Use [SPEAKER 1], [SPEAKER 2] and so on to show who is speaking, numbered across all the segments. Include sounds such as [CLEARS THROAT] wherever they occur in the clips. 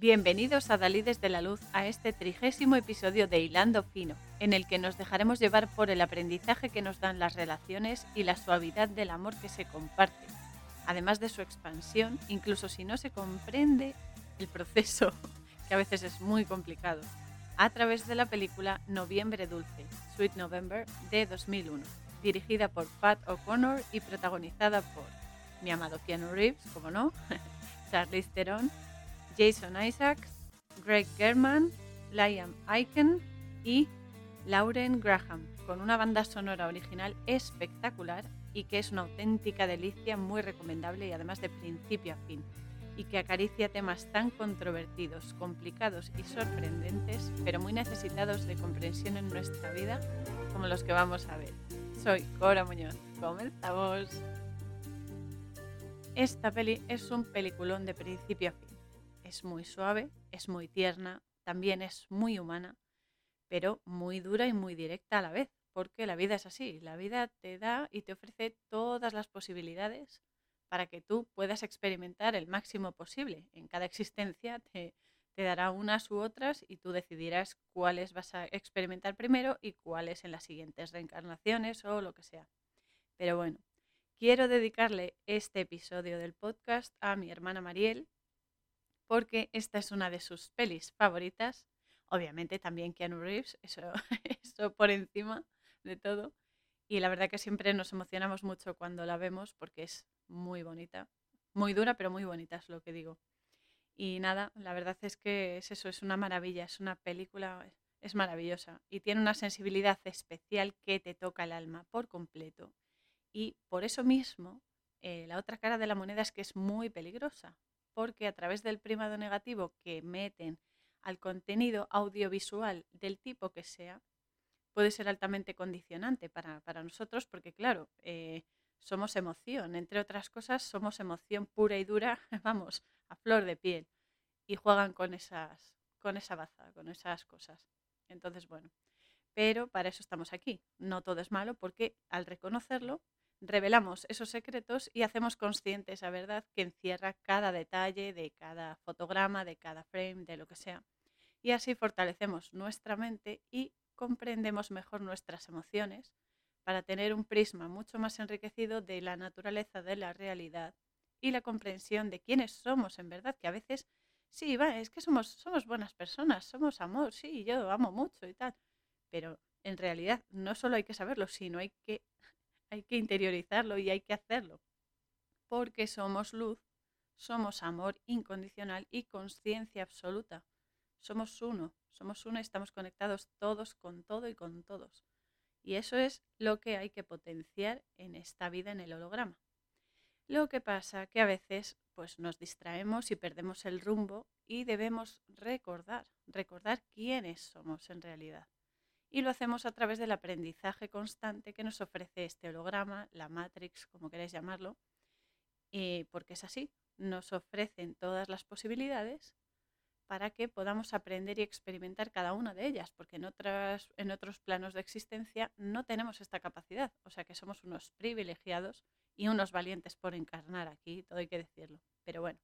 [SPEAKER 1] Bienvenidos a Dalí desde la Luz a este trigésimo episodio de Hilando Fino, en el que nos dejaremos llevar por el aprendizaje que nos dan las relaciones y la suavidad del amor que se comparte, además de su expansión, incluso si no se comprende el proceso, [LAUGHS] que a veces es muy complicado, a través de la película Noviembre Dulce, Sweet November, de 2001, dirigida por Pat O'Connor y protagonizada por mi amado Keanu Reeves, como no, [LAUGHS] Charlize Theron, Jason Isaacs, Greg German, Liam Aiken y Lauren Graham, con una banda sonora original espectacular y que es una auténtica delicia muy recomendable y además de principio a fin, y que acaricia temas tan controvertidos, complicados y sorprendentes, pero muy necesitados de comprensión en nuestra vida, como los que vamos a ver. Soy Cora Muñoz. Comenzamos. Esta peli es un peliculón de principio a fin es muy suave, es muy tierna, también es muy humana, pero muy dura y muy directa a la vez, porque la vida es así, la vida te da y te ofrece todas las posibilidades para que tú puedas experimentar el máximo posible. En cada existencia te, te dará unas u otras y tú decidirás cuáles vas a experimentar primero y cuáles en las siguientes reencarnaciones o lo que sea. Pero bueno, quiero dedicarle este episodio del podcast a mi hermana Mariel, porque esta es una de sus pelis favoritas. Obviamente también Keanu Reeves, [LAUGHS] eso, por encima de todo. Y la verdad que siempre nos emocionamos mucho cuando la vemos porque es muy bonita. Muy dura, pero muy bonita es lo que digo. Y nada, la verdad es que es eso, es una maravilla, es una película, es maravillosa. Y tiene una sensibilidad especial que te toca el alma por completo. Y por eso mismo, eh, la otra cara de la moneda es que es muy peligrosa, porque a través del primado negativo que meten al contenido audiovisual del tipo que sea, puede ser altamente condicionante para, nosotros, porque claro, eh, somos emoción, entre otras cosas, somos emoción pura y dura, [LAUGHS] vamos, a flor de piel, y juegan con esas, con esa baza, con esas cosas. Entonces, bueno, pero para eso estamos aquí. No todo es malo, porque al reconocerlo, revelamos esos secretos y hacemos consciente esa verdad que encierra cada detalle de cada fotograma, de cada frame, de lo que sea. Y así fortalecemos nuestra mente y comprendemos mejor nuestras emociones para tener un prisma mucho más enriquecido de la naturaleza de la realidad y la comprensión de quiénes somos en verdad, que a veces sí, va, es que somos, somos buenas personas, somos amor, sí, yo amo mucho y tal, pero en realidad no solo hay que saberlo, sino hay que hay que interiorizarlo y hay que hacerlo. Porque somos luz, somos amor incondicional y conciencia absoluta. Somos uno, somos uno y estamos conectados todos con todo y con todos. Y eso es lo que hay que potenciar en esta vida en el holograma. Lo que pasa que a veces pues nos distraemos y perdemos el rumbo y debemos recordar, recordar quiénes somos en realidad y lo hacemos a través del aprendizaje constante que nos ofrece este holograma, la Matrix, como queréis llamarlo, y porque es así, nos ofrecen todas las posibilidades para que podamos aprender y experimentar cada una de ellas, porque en, otras, en otros planos de existencia no tenemos esta capacidad, o sea que somos unos privilegiados y unos valientes por encarnar aquí, todo hay que decirlo. Pero bueno,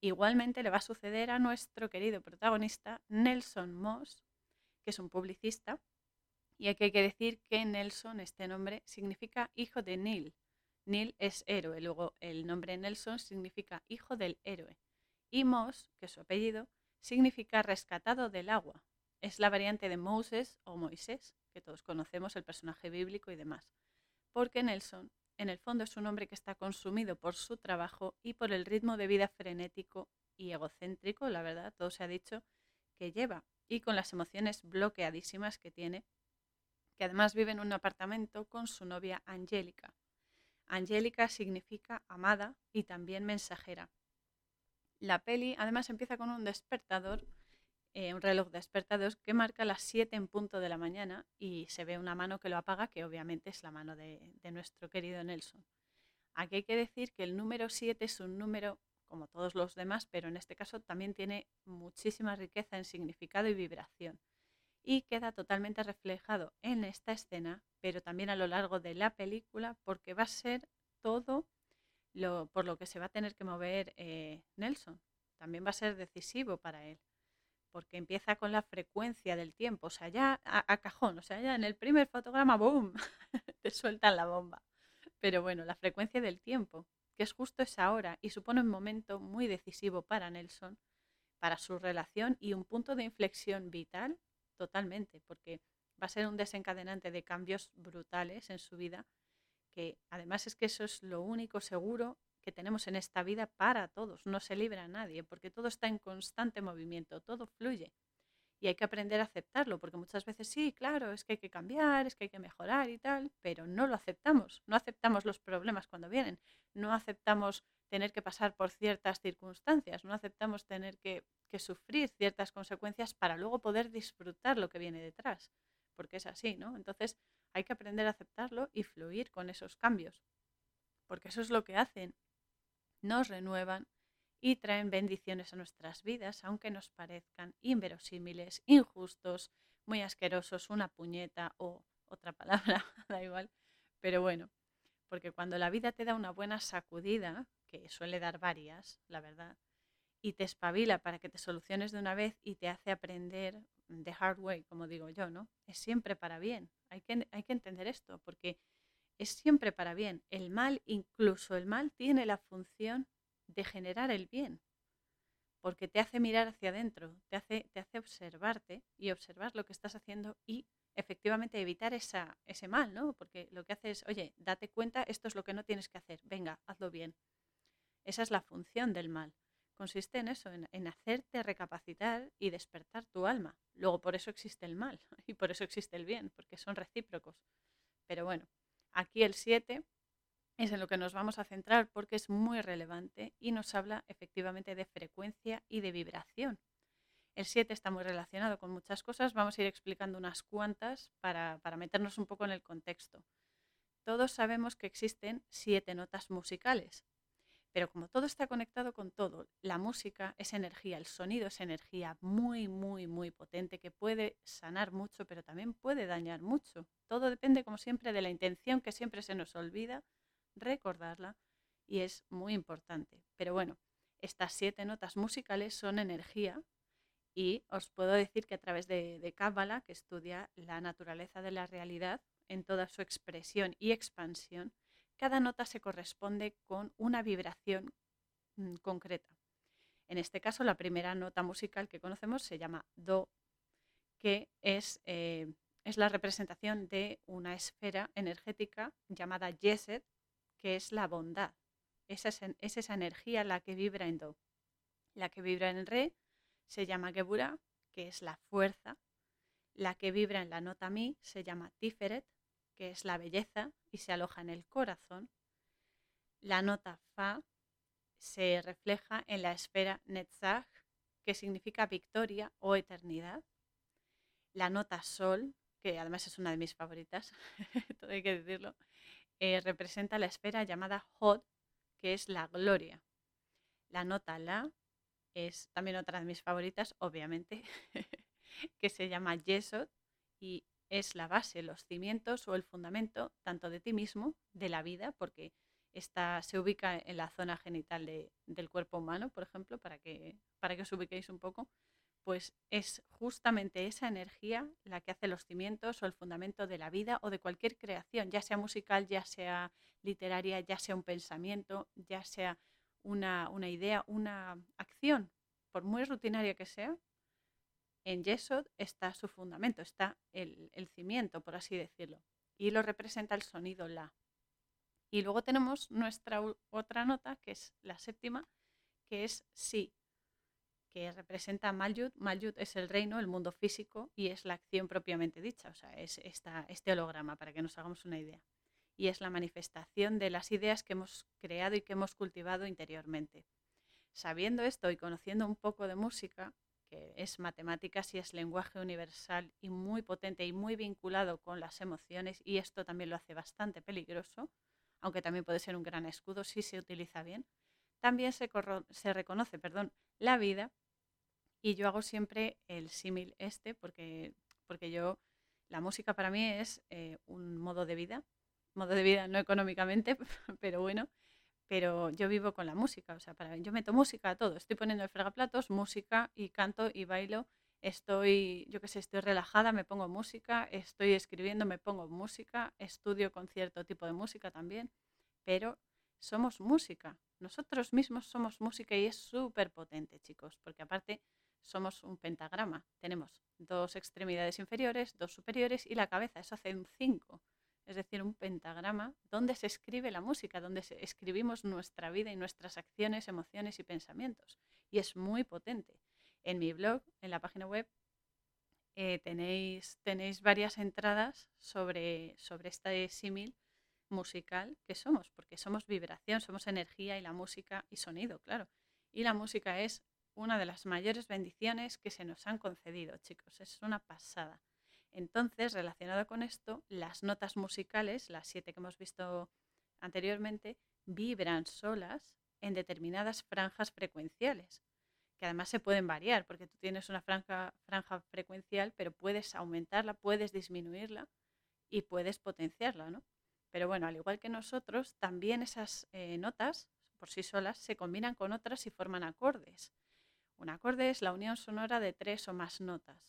[SPEAKER 1] igualmente le va a suceder a nuestro querido protagonista, Nelson Moss, que es un publicista. Y aquí hay que decir que Nelson, este nombre, significa hijo de Neil. Neil es héroe, luego el nombre Nelson significa hijo del héroe. Y Moss, que es su apellido, significa rescatado del agua. Es la variante de Moses o Moisés, que todos conocemos, el personaje bíblico y demás. Porque Nelson, en el fondo, es un hombre que está consumido por su trabajo y por el ritmo de vida frenético y egocéntrico, la verdad, todo se ha dicho, que lleva y con las emociones bloqueadísimas que tiene, que además vive en un apartamento con su novia Angélica. Angélica significa amada y también mensajera. La peli además empieza con un despertador, eh, un reloj despertador que marca las 7 en punto de la mañana y se ve una mano que lo apaga, que obviamente es la mano de, de nuestro querido Nelson. Aquí hay que decir que el número 7 es un número como todos los demás, pero en este caso también tiene muchísima riqueza en significado y vibración. Y queda totalmente reflejado en esta escena, pero también a lo largo de la película, porque va a ser todo lo, por lo que se va a tener que mover eh, Nelson. también va a ser decisivo para él, porque empieza con la frecuencia del tiempo, o sea, ya a, cajón, o sea, ya en el primer fotograma, ¡boom!, [LAUGHS] te sueltan la bomba. Pero bueno, la frecuencia del tiempo, que es justo esa hora y supone un momento muy decisivo para Nelson, para su relación y un punto de inflexión vital totalmente, porque va a ser un desencadenante de cambios brutales en su vida, que además es que eso es lo único seguro que tenemos en esta vida para todos, no se libra a nadie, porque todo está en constante movimiento, todo fluye. Y hay que aprender a aceptarlo, porque muchas veces sí, claro, es que hay que cambiar, es que hay que mejorar y tal, pero no lo aceptamos, no aceptamos los problemas cuando vienen, no aceptamos tener que pasar por ciertas circunstancias, no aceptamos tener que, que sufrir ciertas consecuencias para luego poder disfrutar lo que viene detrás porque es así, ¿no? Entonces hay que aprender a aceptarlo y fluir con esos cambios, porque eso es lo que hacen, nos renuevan y traen bendiciones a nuestras vidas, aunque nos parezcan inverosímiles, injustos, muy asquerosos, una puñeta o otra palabra, [LAUGHS] da igual, pero bueno, porque cuando la vida te da una buena sacudida, que suele dar varias, la verdad, y te espabila para que te soluciones de una vez y te hace aprender the hard way, como digo yo, ¿no? Es siempre para bien. Hay que, hay que entender esto, porque es siempre para bien. El mal, incluso el mal, tiene la función de generar el bien, porque te hace mirar hacia adentro, te hace, te hace observarte y observar lo que estás haciendo y efectivamente evitar esa, ese mal, ¿no? Porque lo que hace es, oye, date cuenta, esto es lo que no tienes que hacer, venga, hazlo bien. Esa es la función del mal consiste en eso, en, hacerte recapacitar y despertar tu alma. Luego por eso existe el mal [LAUGHS] y por eso existe el bien, porque son recíprocos. Pero bueno, aquí el 7 es en lo que nos vamos a centrar porque es muy relevante y nos habla efectivamente de frecuencia y de vibración. El 7 está muy relacionado con muchas cosas, vamos a ir explicando unas cuantas para, para meternos un poco en el contexto. Todos sabemos que existen siete notas musicales, pero como todo está conectado con todo, la música es energía, el sonido es energía muy, muy, muy potente que puede sanar mucho, pero también puede dañar mucho. Todo depende, como siempre, de la intención que siempre se nos olvida recordarla y es muy importante. Pero bueno, estas siete notas musicales son energía y os puedo decir que a través de, de Kabbalah, que estudia la naturaleza de la realidad en toda su expresión y expansión, cada nota se corresponde con una vibración mm, concreta. En este caso, la primera nota musical que conocemos se llama Do, que es, eh, es la representación de una esfera energética llamada Yeset, que es la bondad. Esa es, es, esa energía la que vibra en Do. La que vibra en Re se llama Geburah, que es la fuerza. La que vibra en la nota Mi se llama Tiferet, que es la belleza y se aloja en el corazón. La nota Fa se refleja en la esfera Netzach, que significa victoria o eternidad. La nota Sol, que además es una de mis favoritas, [LAUGHS] todo hay que decirlo, eh, representa la esfera llamada Hod, que es la gloria. La nota La es también otra de mis favoritas, obviamente, [LAUGHS] que se llama Yesod y es la base, los cimientos o el fundamento tanto de ti mismo, de la vida, porque esta se ubica en la zona genital del cuerpo humano, por ejemplo, para que, para que os ubiquéis un poco, pues es justamente esa energía la que hace los cimientos o el fundamento de la vida o de cualquier creación, ya sea musical, ya sea literaria, ya sea un pensamiento, ya sea una, una idea, una acción, por muy rutinaria que sea, en Yesod está su fundamento, está el, cimiento, por así decirlo, y lo representa el sonido La. Y luego tenemos nuestra otra nota, que es la séptima, que es Si, que representa Malyut. Malyut es el reino, el mundo físico, y es la acción propiamente dicha, o sea, es esta, este holograma, para que nos hagamos una idea. Y es la manifestación de las ideas que hemos creado y que hemos cultivado interiormente. Sabiendo esto y conociendo un poco de música, que es matemáticas y es lenguaje universal y muy potente y muy vinculado con las emociones y esto también lo hace bastante peligroso, aunque también puede ser un gran escudo si se utiliza bien. También se, se reconoce perdón, la vida y yo hago siempre el símil este porque, porque yo, la música para mí es eh, un modo de vida, modo de vida no económicamente, [LAUGHS] pero bueno, pero yo vivo con la música, o sea, para yo meto música a todo. Estoy poniendo el fregaplatos, música y canto y bailo. Estoy, yo qué sé, estoy relajada, me pongo música, estoy escribiendo, me pongo música, estudio con cierto tipo de música también, pero somos música. Nosotros mismos somos música y es súper potente, chicos, porque aparte somos un pentagrama. Tenemos dos extremidades inferiores, dos superiores y la cabeza. Eso hace un 5 es decir, un pentagrama donde se escribe la música, donde escribimos nuestra vida y nuestras acciones, emociones y pensamientos. Y es muy potente. En mi blog, en la página web, eh, tenéis, tenéis varias entradas sobre, sobre este símil musical que somos, porque somos vibración, somos energía y la música y sonido, claro. Y la música es una de las mayores bendiciones que se nos han concedido, chicos. Es una pasada. Entonces, relacionado con esto, las notas musicales, las siete que hemos visto anteriormente, vibran solas en determinadas franjas frecuenciales, que además se pueden variar, porque tú tienes una franja, frecuencial, pero puedes aumentarla, puedes disminuirla y puedes potenciarla, ¿no? Pero bueno, al igual que nosotros, también esas eh, notas por sí solas se combinan con otras y forman acordes. Un acorde es la unión sonora de tres o más notas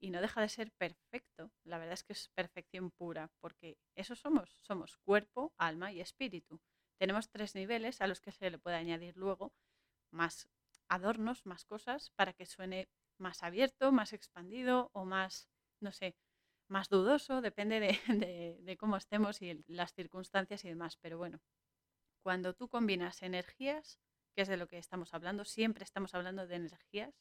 [SPEAKER 1] y no deja de ser perfecto. La verdad es que es perfección pura, porque eso somos, somos cuerpo, alma y espíritu. Tenemos tres niveles a los que se le puede añadir luego más adornos, más cosas, para que suene más abierto, más expandido o más, no sé, más dudoso, depende de, [LAUGHS] de cómo estemos y las circunstancias y demás. Pero bueno, cuando tú combinas energías, que es de lo que estamos hablando, siempre estamos hablando de energías,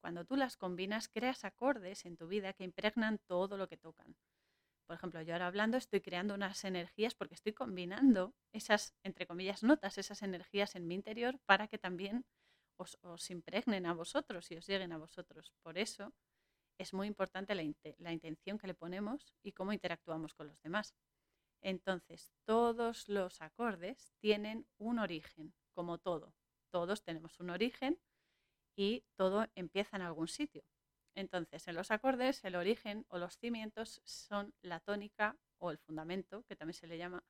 [SPEAKER 1] cuando tú las combinas, creas acordes en tu vida que impregnan todo lo que tocan. Por ejemplo, yo ahora hablando estoy creando unas energías porque estoy combinando esas, entre comillas, notas, esas energías en mi interior para que también os, impregnen a vosotros y os lleguen a vosotros. Por eso es muy importante la, la intención que le ponemos y cómo interactuamos con los demás. Entonces, todos los acordes tienen un origen, como todo. Todos tenemos un origen y todo empieza en algún sitio. Entonces, en los acordes, el origen o los cimientos son la tónica o el fundamento, que también se le llama,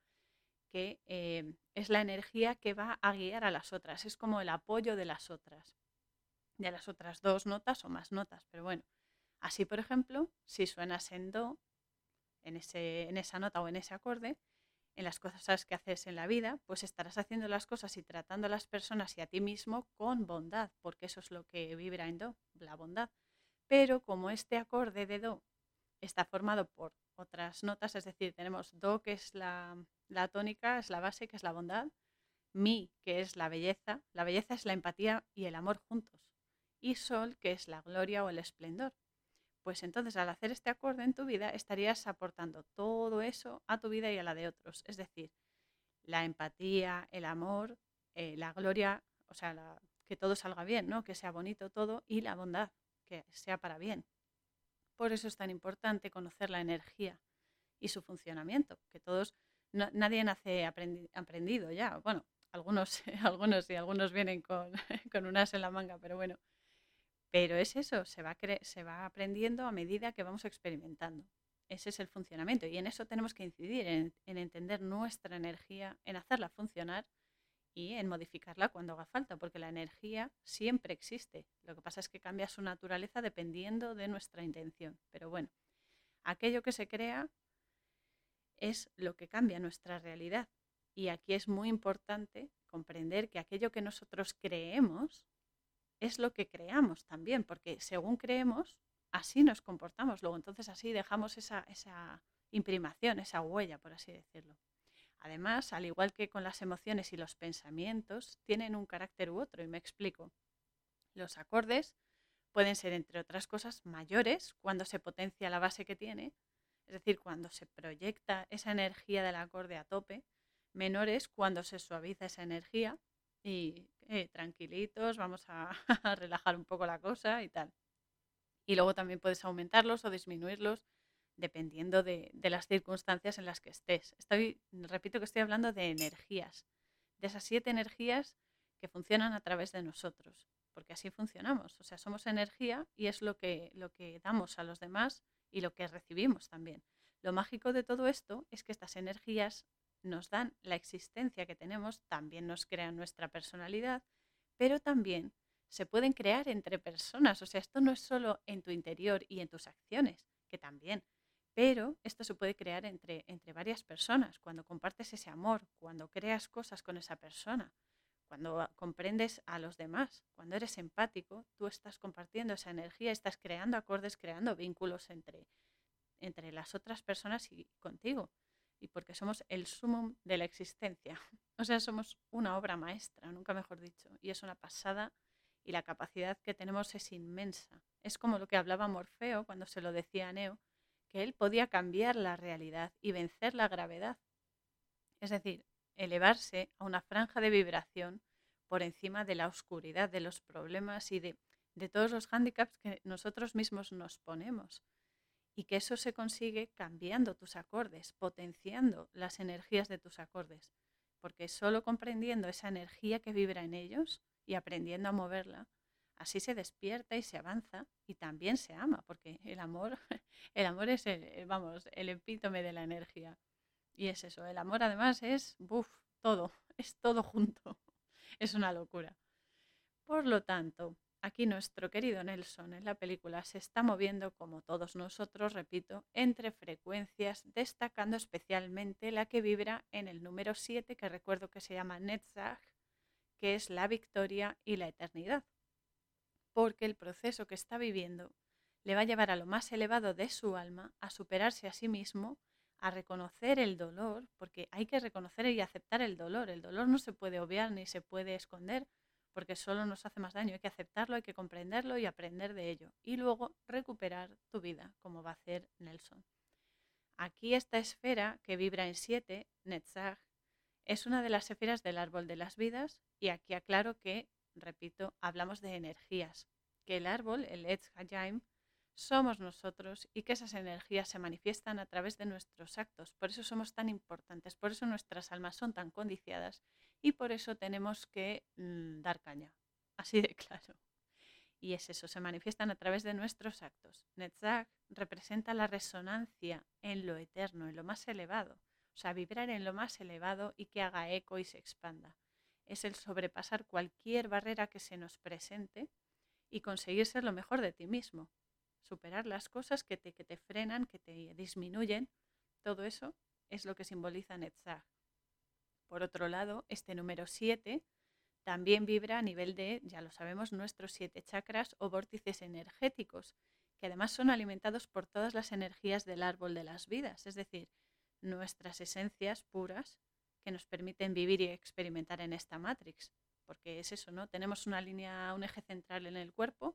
[SPEAKER 1] que eh, es la energía que va a guiar a las otras, es como el apoyo de las otras, de las otras dos notas o más notas. Pero bueno, así por ejemplo, si suenas en Do, en, ese, en esa nota o en ese acorde, en las cosas que haces en la vida, pues estarás haciendo las cosas y tratando a las personas y a ti mismo con bondad, porque eso es lo que vibra en Do, la bondad. Pero como este acorde de Do está formado por otras notas, es decir, tenemos Do, que es la, la tónica, es la base, que es la bondad, Mi, que es la belleza, la belleza es la empatía y el amor juntos, y Sol, que es la gloria o el esplendor pues entonces al hacer este acorde en tu vida estarías aportando todo eso a tu vida y a la de otros. Es decir, la empatía, el amor, eh, la gloria, o sea, que todo salga bien, ¿no? que sea bonito todo y la bondad, que sea para bien. Por eso es tan importante conocer la energía y su funcionamiento, que todos, nadie nace aprendido ya. Bueno, algunos, [LAUGHS] algunos y algunos vienen con, [LAUGHS] con un as en la manga, pero bueno, pero es eso, se va, se va aprendiendo a medida que vamos experimentando. Ese es el funcionamiento y en eso tenemos que incidir, en, entender nuestra energía, en hacerla funcionar y en modificarla cuando haga falta, porque la energía siempre existe. Lo que pasa es que cambia su naturaleza dependiendo de nuestra intención. Pero bueno, aquello que se crea es lo que cambia nuestra realidad. Y aquí es muy importante comprender que aquello que nosotros creemos es lo que creamos también, porque según creemos, así nos comportamos luego. Entonces así dejamos esa, esa imprimación, esa huella, por así decirlo. Además, al igual que con las emociones y los pensamientos, tienen un carácter u otro, y me explico. Los acordes pueden ser, entre otras cosas, mayores cuando se potencia la base que tiene, es decir, cuando se proyecta esa energía del acorde a tope, menores cuando se suaviza esa energía y eh, tranquilitos, vamos [LAUGHS] a, relajar un poco la cosa y tal. Y luego también puedes aumentarlos o disminuirlos dependiendo de, de, las circunstancias en las que estés. Estoy, repito que estoy hablando de energías, de esas siete energías que funcionan a través de nosotros, porque así funcionamos. O sea, somos energía y es lo que, lo que damos a los demás y lo que recibimos también. Lo mágico de todo esto es que estas energías nos dan la existencia que tenemos, también nos crean nuestra personalidad, pero también se pueden crear entre personas. O sea, esto no es solo en tu interior y en tus acciones, que también, pero esto se puede crear entre, entre varias personas, cuando compartes ese amor, cuando creas cosas con esa persona, cuando comprendes a los demás, cuando eres empático, tú estás compartiendo esa energía, estás creando acordes, creando vínculos entre, entre las otras personas y contigo. Y porque somos el sumum de la existencia. [LAUGHS] O sea, somos una obra maestra, nunca mejor dicho. Y es una pasada y la capacidad que tenemos es inmensa. Es como lo que hablaba Morfeo cuando se lo decía a Neo, que él podía cambiar la realidad y vencer la gravedad. Es decir, elevarse a una franja de vibración por encima de la oscuridad, de los problemas y de, de todos los hándicaps que nosotros mismos nos ponemos y que eso se consigue cambiando tus acordes, potenciando las energías de tus acordes, porque solo comprendiendo esa energía que vibra en ellos y aprendiendo a moverla, así se despierta y se avanza y también se ama, porque el amor, [LAUGHS] el amor es el, vamos, el epítome de la energía. Y es eso, el amor además es, buf, todo, [LAUGHS] es todo junto. [LAUGHS] Es una locura. Por lo tanto, Aquí nuestro querido Nelson en la película se está moviendo, como todos nosotros, repito, entre frecuencias, destacando especialmente la que vibra en el número 7, que recuerdo que se llama Netzach, que es la victoria y la eternidad. Porque el proceso que está viviendo le va a llevar a lo más elevado de su alma, a superarse a sí mismo, a reconocer el dolor, porque hay que reconocer y aceptar el dolor. El dolor no se puede obviar ni se puede esconder, porque solo nos hace más daño. Hay que aceptarlo, hay que comprenderlo y aprender de ello. Y luego recuperar tu vida, como va a hacer Nelson. Aquí esta esfera que vibra en 7, Netzach, es una de las esferas del árbol de las vidas y aquí aclaro que, repito, hablamos de energías, que el árbol, el Etz Hayaim, somos nosotros y que esas energías se manifiestan a través de nuestros actos. Por eso somos tan importantes, por eso nuestras almas son tan condiciadas y por eso tenemos que mm, dar caña, [LAUGHS] así de claro. Y es eso, se manifiestan a través de nuestros actos. Netzach representa la resonancia en lo eterno, en lo más elevado, o sea, vibrar en lo más elevado y que haga eco y se expanda. Es el sobrepasar cualquier barrera que se nos presente y conseguir ser lo mejor de ti mismo, superar las cosas que te, que te frenan, que te disminuyen, todo eso es lo que simboliza Netzach. Por otro lado, este número 7 también vibra a nivel de, ya lo sabemos, nuestros siete chakras o vórtices energéticos, que además son alimentados por todas las energías del árbol de las vidas, es decir, nuestras esencias puras que nos permiten vivir y experimentar en esta matrix. Porque es eso, ¿no? Tenemos una línea, un eje central en el cuerpo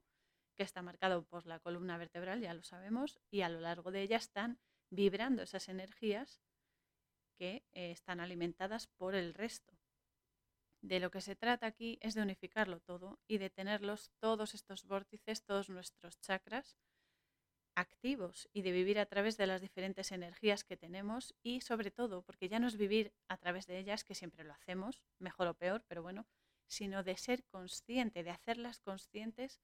[SPEAKER 1] que está marcado por la columna vertebral, ya lo sabemos, y a lo largo de ella están vibrando esas energías que eh, están alimentadas por el resto. De lo que se trata aquí es de unificarlo todo y de tenerlos todos estos vórtices, todos nuestros chakras activos y de vivir a través de las diferentes energías que tenemos y sobre todo, porque ya no es vivir a través de ellas, que siempre lo hacemos, mejor o peor, pero bueno, sino de ser consciente, de hacerlas conscientes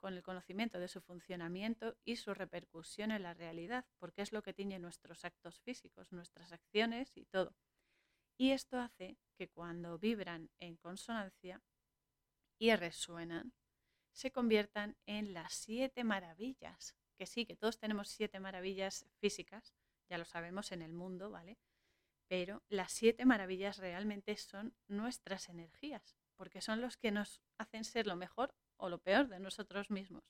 [SPEAKER 1] con el conocimiento de su funcionamiento y su repercusión en la realidad, porque es lo que tiene nuestros actos físicos, nuestras acciones y todo. Y esto hace que cuando vibran en consonancia y resuenan, se conviertan en las siete maravillas, que sí, que todos tenemos siete maravillas físicas, ya lo sabemos en el mundo, ¿vale? Pero las siete maravillas realmente son nuestras energías, porque son los que nos hacen ser lo mejor o lo peor de nosotros mismos.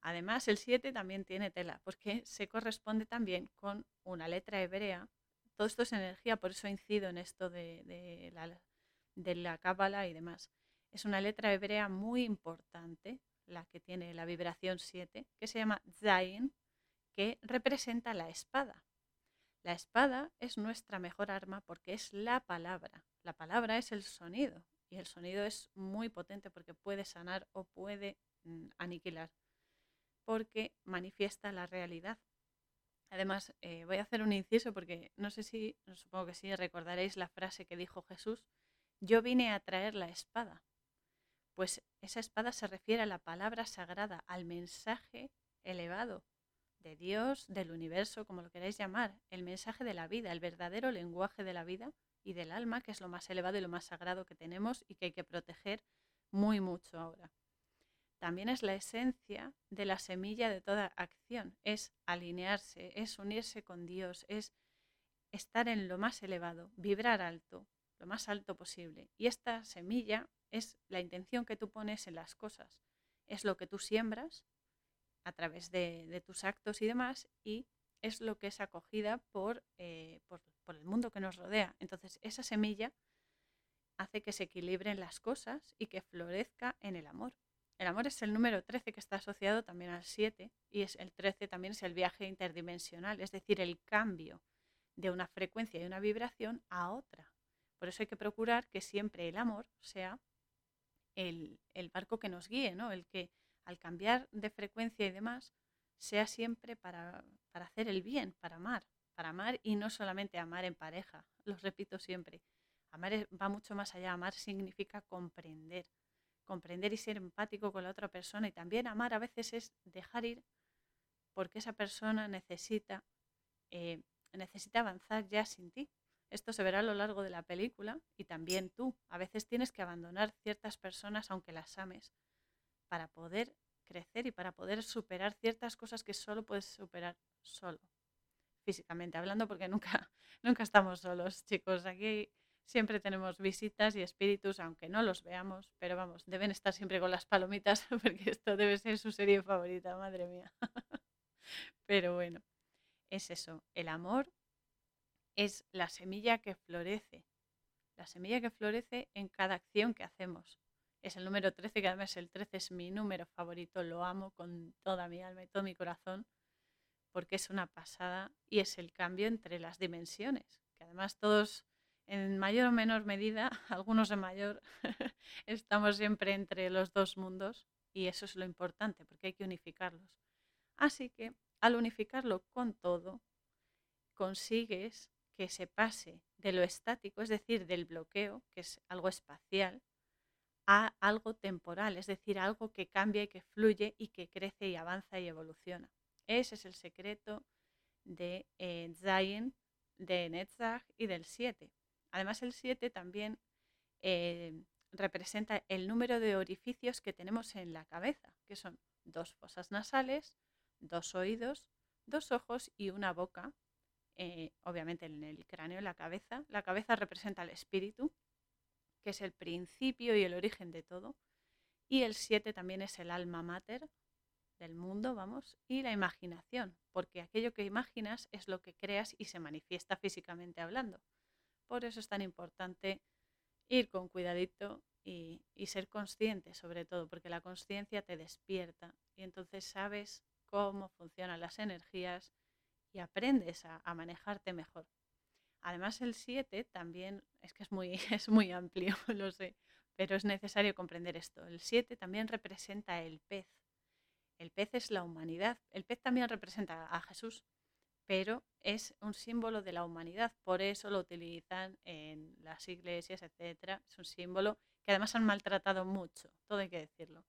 [SPEAKER 1] Además, el 7 también tiene tela, porque se corresponde también con una letra hebrea. Todo esto es energía, por eso incido en esto de, la, de la cábala y demás. Es una letra hebrea muy importante, la que tiene la vibración 7, que se llama Zain, que representa la espada. La espada es nuestra mejor arma porque es la palabra. La palabra es el sonido, y el sonido es muy potente porque puede sanar o puede mm, aniquilar, porque manifiesta la realidad. Además, eh, voy a hacer un inciso porque no sé si, supongo que sí, recordaréis la frase que dijo Jesús, yo vine a traer la espada. Pues esa espada se refiere a la palabra sagrada, al mensaje elevado de Dios, del universo, como lo queráis llamar, el mensaje de la vida, el verdadero lenguaje de la vida y del alma, que es lo más elevado y lo más sagrado que tenemos y que hay que proteger muy mucho ahora. También es la esencia de la semilla de toda acción, es alinearse, es unirse con Dios, es estar en lo más elevado, vibrar alto, lo más alto posible. Y esta semilla es la intención que tú pones en las cosas, es lo que tú siembras a través de, tus actos y demás y es lo que es acogida eh, por, por el mundo que nos rodea. Entonces esa semilla hace que se equilibren las cosas y que florezca en el amor. El amor es el número 13 que está asociado también al 7 y es el 13 también es el viaje interdimensional, es decir, el cambio de una frecuencia y una vibración a otra. Por eso hay que procurar que siempre el amor sea el, barco que nos guíe, ¿no? El que al cambiar de frecuencia y demás sea siempre para, para hacer el bien, para amar, para amar y no solamente amar en pareja, lo repito siempre. Amar va mucho más allá, amar significa comprender, comprender y ser empático con la otra persona y también amar a veces es dejar ir porque esa persona necesita eh, necesita avanzar ya sin ti. Esto se verá a lo largo de la película y también tú. A veces tienes que abandonar ciertas personas aunque las ames para poder crecer y para poder superar ciertas cosas que solo puedes superar solo. Físicamente hablando porque [LAUGHS] nunca, nunca estamos solos, chicos. Aquí siempre tenemos visitas y espíritus, aunque no los veamos, pero vamos, deben estar siempre con las palomitas [LAUGHS] porque esto debe ser su serie favorita, madre mía. [LAUGHS] pero bueno es eso, el amor es la semilla que florece, la semilla que florece en cada acción que hacemos. Es el número 13, que además el 13 es mi número favorito, lo amo con toda mi alma y todo mi corazón, porque es una pasada y es el cambio entre las dimensiones, que además todos en mayor o menor medida, [LAUGHS] algunos de mayor, [LAUGHS] estamos siempre entre los dos mundos y eso es lo importante, porque hay que unificarlos. Así que al unificarlo con todo, consigues que se pase de lo estático, es decir, del bloqueo, que es algo espacial, a algo temporal, es decir, algo que cambia y que fluye y que crece y avanza y evoluciona. Ese es el secreto de eh, Zayin, de Netzach y del 7. Además, el 7 también eh, representa el número de orificios que tenemos en la cabeza, que son dos fosas nasales, dos oídos, dos ojos y una boca, eh, obviamente en el cráneo, en la cabeza. La cabeza representa el espíritu, que es el principio y el origen de todo. Y el siete también es el alma mater del mundo, vamos, y la imaginación, porque aquello que imaginas es lo que creas y se manifiesta físicamente hablando. Por eso es tan importante ir con cuidadito y, ser consciente sobre todo, porque la conciencia te despierta y entonces sabes cómo funcionan las energías y aprendes a, manejarte mejor. Además, el 7 también, es que es muy, [LAUGHS] es muy amplio, [LAUGHS] lo sé, pero es necesario comprender esto. El 7 también representa el pez. El pez es la humanidad. El pez también representa a Jesús, pero es un símbolo de la humanidad. Por eso lo utilizan en las iglesias, etc. Es un símbolo que además han maltratado mucho, todo hay que decirlo.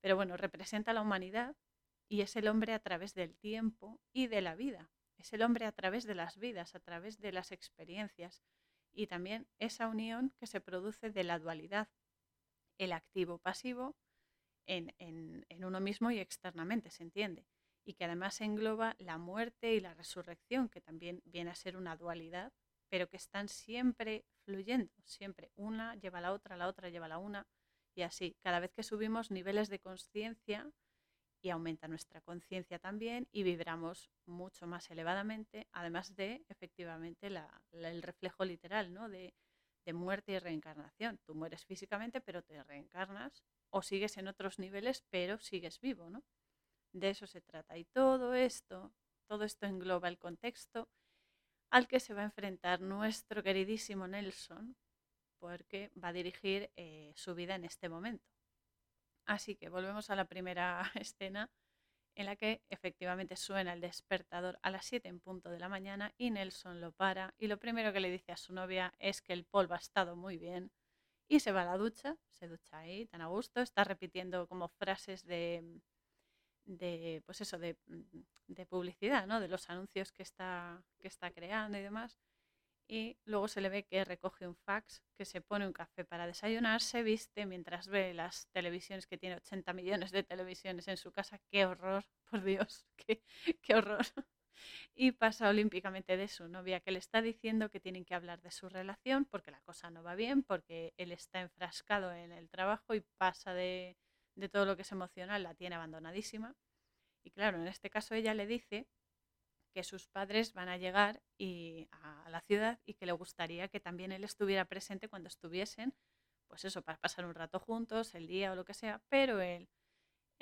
[SPEAKER 1] Pero bueno, representa la humanidad y es el hombre a través del tiempo y de la vida. Es el hombre a través de las vidas, a través de las experiencias y también esa unión que se produce de la dualidad, el activo-pasivo en, uno mismo y externamente, se entiende. Y que además engloba la muerte y la resurrección, que también viene a ser una dualidad, pero que están siempre fluyendo, siempre una lleva a la otra, la otra lleva a la una, y así, cada vez que subimos niveles de conciencia, y aumenta nuestra conciencia también y vibramos mucho más elevadamente, además de efectivamente el reflejo literal ¿no? de, de, muerte y reencarnación. Tú mueres físicamente, pero te reencarnas o sigues en otros niveles, pero sigues vivo. ¿no? De eso se trata. Y todo esto, todo esto engloba el contexto al que se va a enfrentar nuestro queridísimo Nelson, porque va a dirigir eh, su vida en este momento. Así que volvemos a la primera [LAUGHS] escena en la que efectivamente suena el despertador a las 7 en punto de la mañana y Nelson lo para y lo primero que le dice a su novia es que el polvo ha estado muy bien y se va a la ducha, se ducha ahí tan a gusto, está repitiendo como frases de, de pues eso, de, de publicidad, ¿no? De los anuncios que está, que está creando y demás. Y luego se le ve que recoge un fax, que se pone un café para desayunar, se viste mientras ve las televisiones, que tiene 80 millones de televisiones en su casa. ¡Qué horror! [LAUGHS] Por Dios, qué, qué horror. Y pasa olímpicamente de su novia, que le está diciendo que tienen que hablar de su relación porque la cosa no va bien, porque él está enfrascado en el trabajo y pasa de, todo lo que es emocional, la tiene abandonadísima. Y claro, en este caso ella le dice que sus padres van a llegar a la ciudad y que le gustaría que también él estuviera presente cuando estuviesen, pues eso, para pasar un rato juntos, el día o lo que sea, pero él,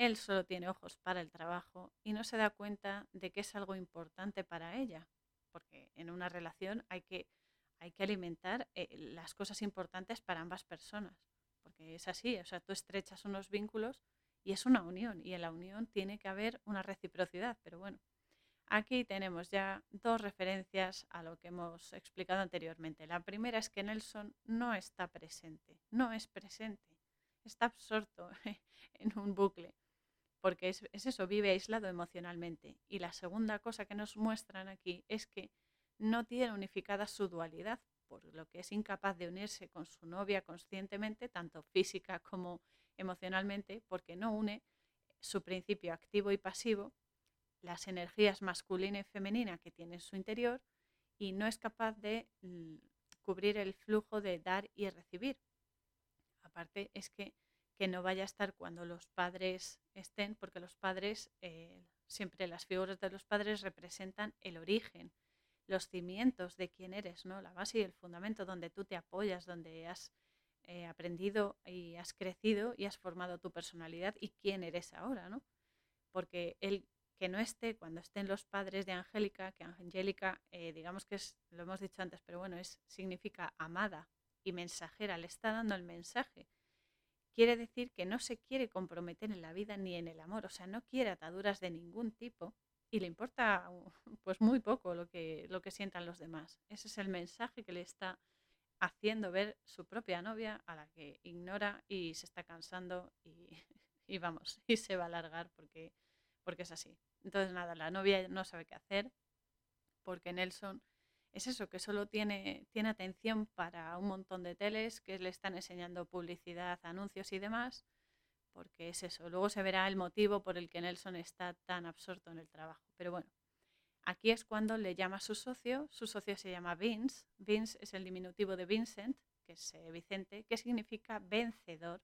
[SPEAKER 1] él solo tiene ojos para el trabajo y no se da cuenta de que es algo importante para ella, porque en una relación hay que, hay que alimentar eh, las cosas importantes para ambas personas, porque es así, o sea, tú estrechas unos vínculos y es una unión y en la unión tiene que haber una reciprocidad, pero bueno, aquí tenemos ya dos referencias a lo que hemos explicado anteriormente. La primera es que Nelson no está presente, no es presente, está absorto [LAUGHS] en un bucle, porque es, es eso, vive aislado emocionalmente. Y la segunda cosa que nos muestran aquí es que no tiene unificada su dualidad, por lo que es incapaz de unirse con su novia conscientemente, tanto física como emocionalmente porque no une su principio activo y pasivo, las energías masculina y femenina que tiene en su interior y no es capaz de mm, cubrir el flujo de dar y recibir. Aparte es que, que no vaya a estar cuando los padres estén, porque los padres, eh, siempre las figuras de los padres representan el origen, los cimientos de quién eres, ¿no? La base y el fundamento donde tú te apoyas, donde has eh, aprendido y has crecido y has formado tu personalidad y quién eres ahora, ¿no? Porque el que no esté cuando estén los padres de Angélica, que Angélica, eh, digamos que es, lo hemos dicho antes, pero bueno, es, significa amada y mensajera, le está dando el mensaje. Quiere decir que no se quiere comprometer en la vida ni en el amor, o sea, no quiere ataduras de ningún tipo y le importa [LAUGHS] pues muy poco lo que, lo que sientan los demás. Ese es el mensaje que le está haciendo ver su propia novia a la que ignora y se está cansando y, [LAUGHS] vamos, y se va a alargar porque, porque es así. Entonces nada, la novia no sabe qué hacer porque Nelson es eso, que solo tiene, tiene atención para un montón de teles que le están enseñando publicidad, anuncios y demás, porque es eso. Luego se verá el motivo por el que Nelson está tan absorto en el trabajo. Pero bueno, Aquí es cuando le llama a su socio, su socio se llama Vince, Vince es el diminutivo de Vincent, que es eh, Vicente, que significa vencedor,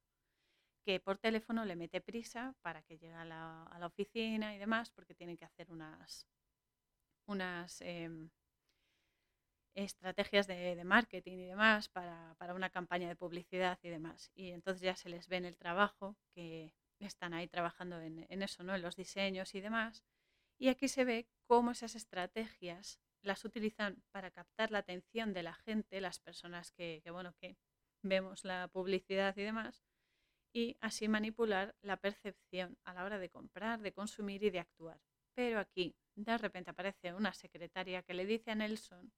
[SPEAKER 1] que por teléfono le mete prisa para que llegue a la, oficina y demás, porque tiene que hacer unas, unas em, estrategias de, marketing y demás para, una campaña de publicidad y demás. Y entonces ya se les ve en el trabajo que están ahí trabajando en, en eso, ¿no? en los diseños y demás y aquí se ve cómo esas estrategias las utilizan para captar la atención de la gente, las personas que, bueno, que vemos la publicidad y demás, y así manipular la percepción a la hora de comprar, de consumir y de actuar. Pero aquí, de repente aparece una secretaria que le dice a Nelson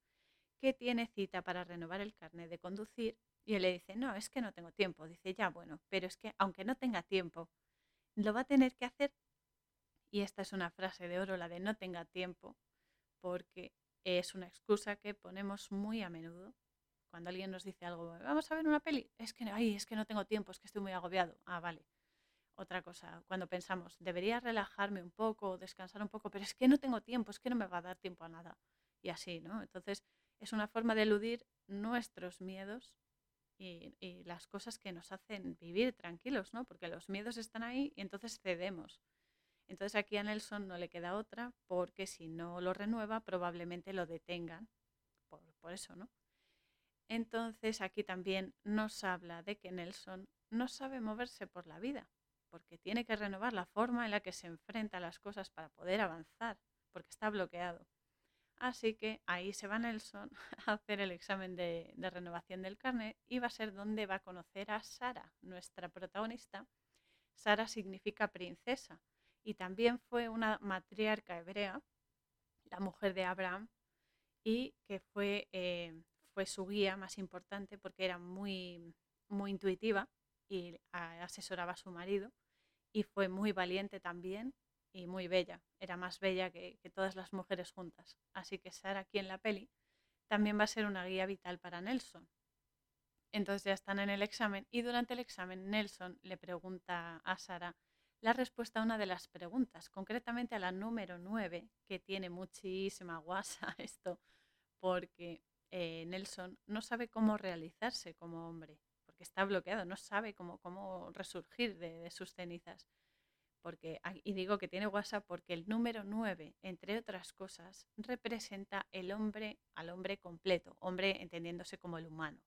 [SPEAKER 1] que tiene cita para renovar el carnet de conducir y él le dice, no, es que no tengo tiempo. Dice, ya, bueno, pero es que aunque no tenga tiempo, lo va a tener que hacer y esta es una frase de oro, la de no tenga tiempo, porque es una excusa que ponemos muy a menudo. Cuando alguien nos dice algo, vamos a ver una peli, es que, ay, es que no tengo tiempo, es que estoy muy agobiado. Ah, vale. Otra cosa, cuando pensamos, debería relajarme un poco, descansar un poco, pero es que no tengo tiempo, es que no me va a dar tiempo a nada. Y así, ¿no? Entonces, es una forma de eludir nuestros miedos y, las cosas que nos hacen vivir tranquilos, ¿no? Porque los miedos están ahí y entonces cedemos. Entonces aquí a Nelson no le queda otra porque si no lo renueva probablemente lo detengan. Por, eso, ¿no? Entonces aquí también nos habla de que Nelson no sabe moverse por la vida porque tiene que renovar la forma en la que se enfrenta a las cosas para poder avanzar porque está bloqueado. Así que ahí se va Nelson [LAUGHS] a hacer el examen de, renovación del carnet y va a ser donde va a conocer a Sara, nuestra protagonista. Sara significa princesa y también fue una matriarca hebrea, la mujer de Abraham, y que fue, eh, fue su guía más importante porque era muy, muy intuitiva y asesoraba a su marido y fue muy valiente también y muy bella. Era más bella que, todas las mujeres juntas. Así que Sara aquí en la peli también va a ser una guía vital para Nelson. Entonces ya están en el examen y durante el examen Nelson le pregunta a Sara la respuesta a una de las preguntas, concretamente a la número 9, que tiene muchísima guasa [LAUGHS] esto, porque eh, Nelson no sabe cómo realizarse como hombre, porque está bloqueado, no sabe cómo, cómo resurgir de sus cenizas. Porque, y digo que tiene WhatsApp porque el número 9, entre otras cosas, representa el hombre al hombre completo, hombre entendiéndose como el humano.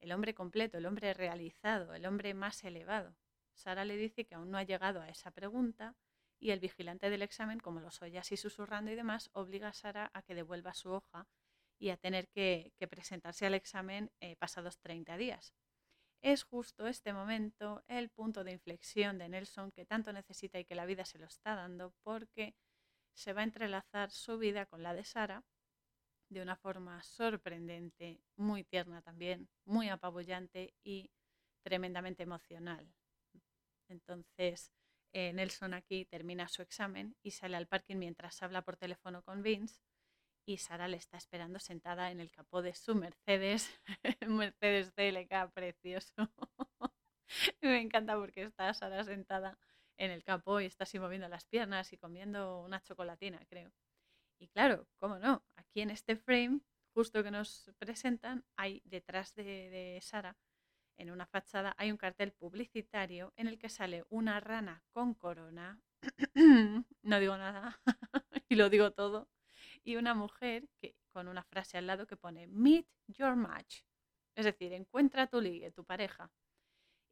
[SPEAKER 1] El hombre completo, el hombre realizado, el hombre más elevado. Sara le dice que aún no ha llegado a esa pregunta y el vigilante del examen, como lo oye así susurrando y demás, obliga a Sara a que devuelva su hoja y a tener que, presentarse al examen eh, pasados 30 días. Es justo este momento el punto de inflexión de Nelson que tanto necesita y que la vida se lo está dando porque se va a entrelazar su vida con la de Sara de una forma sorprendente, muy tierna también, muy apabullante y tremendamente emocional. Entonces, eh, Nelson aquí termina su examen y sale al parking mientras habla por teléfono con Vince y Sara le está esperando sentada en el capó de su Mercedes, [LAUGHS] Mercedes CLK precioso. [LAUGHS] Me encanta porque está Sara sentada en el capó y está así moviendo las piernas y comiendo una chocolatina, creo. Y claro, cómo no, aquí en este frame, justo que nos presentan, hay detrás de, de Sara, en una fachada, hay un cartel publicitario en el que sale una rana con corona, [CLEARS THROAT] no digo nada, [LAUGHS] y lo digo todo, y una mujer que, con una frase al lado que pone Meet your match, es decir, encuentra tu ligue, tu pareja.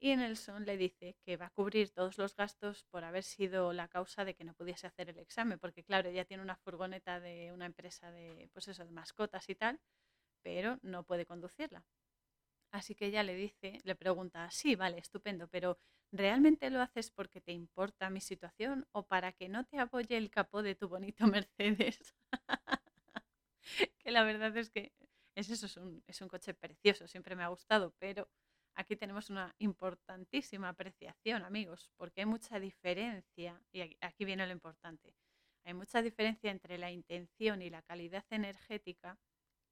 [SPEAKER 1] Y Nelson le dice que va a cubrir todos los gastos por haber sido la causa de que no pudiese hacer el examen, porque claro, ella tiene una furgoneta de una empresa de, pues eso, de mascotas y tal, pero no puede conducirla. Así que ella le dice, le pregunta, sí, vale, estupendo, pero ¿realmente lo haces porque te importa mi situación o para que no te apoye el capó de tu bonito [LAUGHS] Mercedes? que la verdad es que es eso, es un, es un coche precioso, siempre me ha gustado, pero aquí tenemos una importantísima apreciación, amigos, porque hay mucha diferencia, y aquí viene lo importante, hay mucha diferencia entre la intención y la calidad energética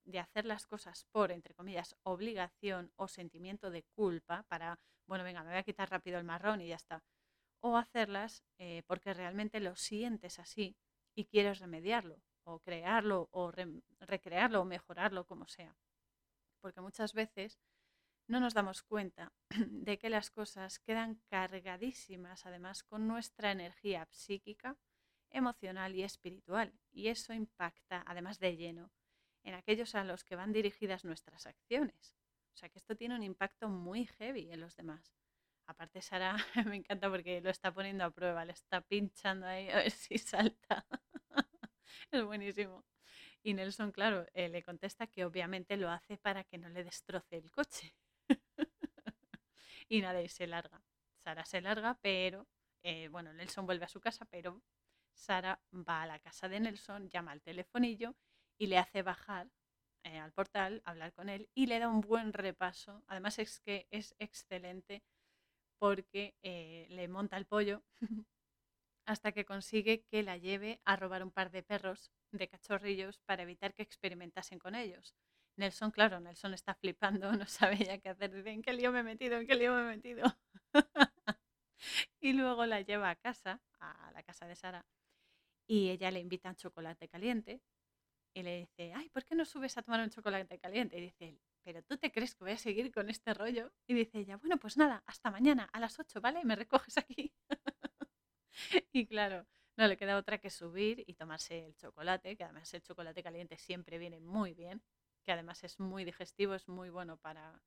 [SPEAKER 1] de hacer las cosas por, entre comillas, obligación o sentimiento de culpa para, bueno, venga, me voy a quitar rápido el marrón y ya está. O hacerlas eh, porque realmente lo sientes así y quieres remediarlo, o crearlo, o recrearlo, o mejorarlo, como sea. Porque muchas veces no nos damos cuenta [CLEARS THROAT] de que las cosas quedan cargadísimas, además, con nuestra energía psíquica, emocional y espiritual. Y eso impacta, además de lleno, en aquellos a los que van dirigidas nuestras acciones. O sea que esto tiene un impacto muy heavy en los demás. Aparte, Sara [LAUGHS] me encanta porque lo está poniendo a prueba, le está pinchando ahí a ver si salta. [LAUGHS] es buenísimo. Y Nelson, claro, eh, le contesta que obviamente lo hace para que no le destroce el coche. [LAUGHS] y nada, y se larga. Sara se larga, pero, eh, bueno, Nelson vuelve a su casa, pero Sara va a la casa de Nelson, llama al telefonillo y le hace bajar eh, al portal, hablar con él y le da un buen repaso. Además es que es excelente porque eh, le monta el pollo [LAUGHS] hasta que consigue que la lleve a robar un par de perros de cachorrillos para evitar que experimentasen con ellos. Nelson, claro, Nelson está flipando, [LAUGHS] no sabe ya qué hacer. Dice, ¿en qué lío me he metido? ¿En qué lío me he metido? [LAUGHS] y luego la lleva a casa, a la casa de Sara, y ella le invita un chocolate caliente y le dice, ay, ¿por qué no subes a tomar un chocolate caliente? Y dice él, ¿pero tú te crees que voy a seguir con este rollo? Y dice ella, bueno, pues nada, hasta mañana a las 8, ¿vale? Me recoges aquí. [LAUGHS] y claro, no le queda otra que subir y tomarse el chocolate, que además el chocolate caliente siempre viene muy bien, que además es muy digestivo, es muy bueno para,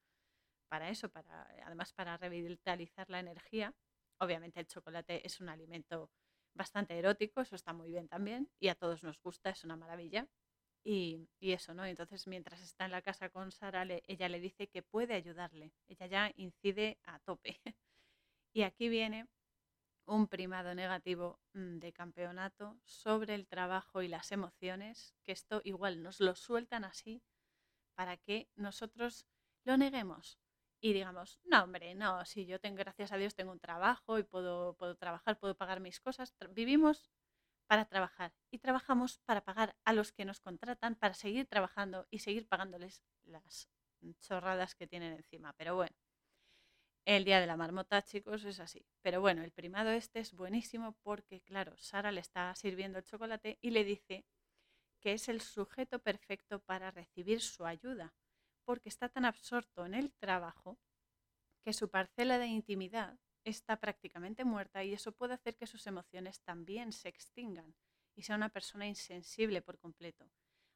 [SPEAKER 1] para eso, para, además para revitalizar la energía. Obviamente el chocolate es un alimento bastante erótico, eso está muy bien también, y a todos nos gusta, es una maravilla. Y, eso, ¿no? Entonces, mientras está en la casa con Sara, ella le dice que puede ayudarle. Ella ya incide a tope. [LAUGHS] y aquí viene un primado negativo mm, de campeonato sobre el trabajo y las emociones, que esto igual nos lo sueltan así para que nosotros lo neguemos y digamos, no, hombre, no, si yo tengo, gracias a Dios, tengo un trabajo y puedo, puedo trabajar, puedo pagar mis cosas. Vivimos para trabajar y trabajamos para pagar a los que nos contratan para seguir trabajando y seguir pagándoles las chorradas que tienen encima. Pero bueno, el día de la marmota, chicos, es así. Pero bueno, el primado este es buenísimo porque, claro, Sara le está sirviendo el chocolate y le dice que es el sujeto perfecto para recibir su ayuda, porque está tan absorto en el trabajo que su parcela de intimidad está prácticamente muerta y eso puede hacer que sus emociones también se extingan y sea una persona insensible por completo.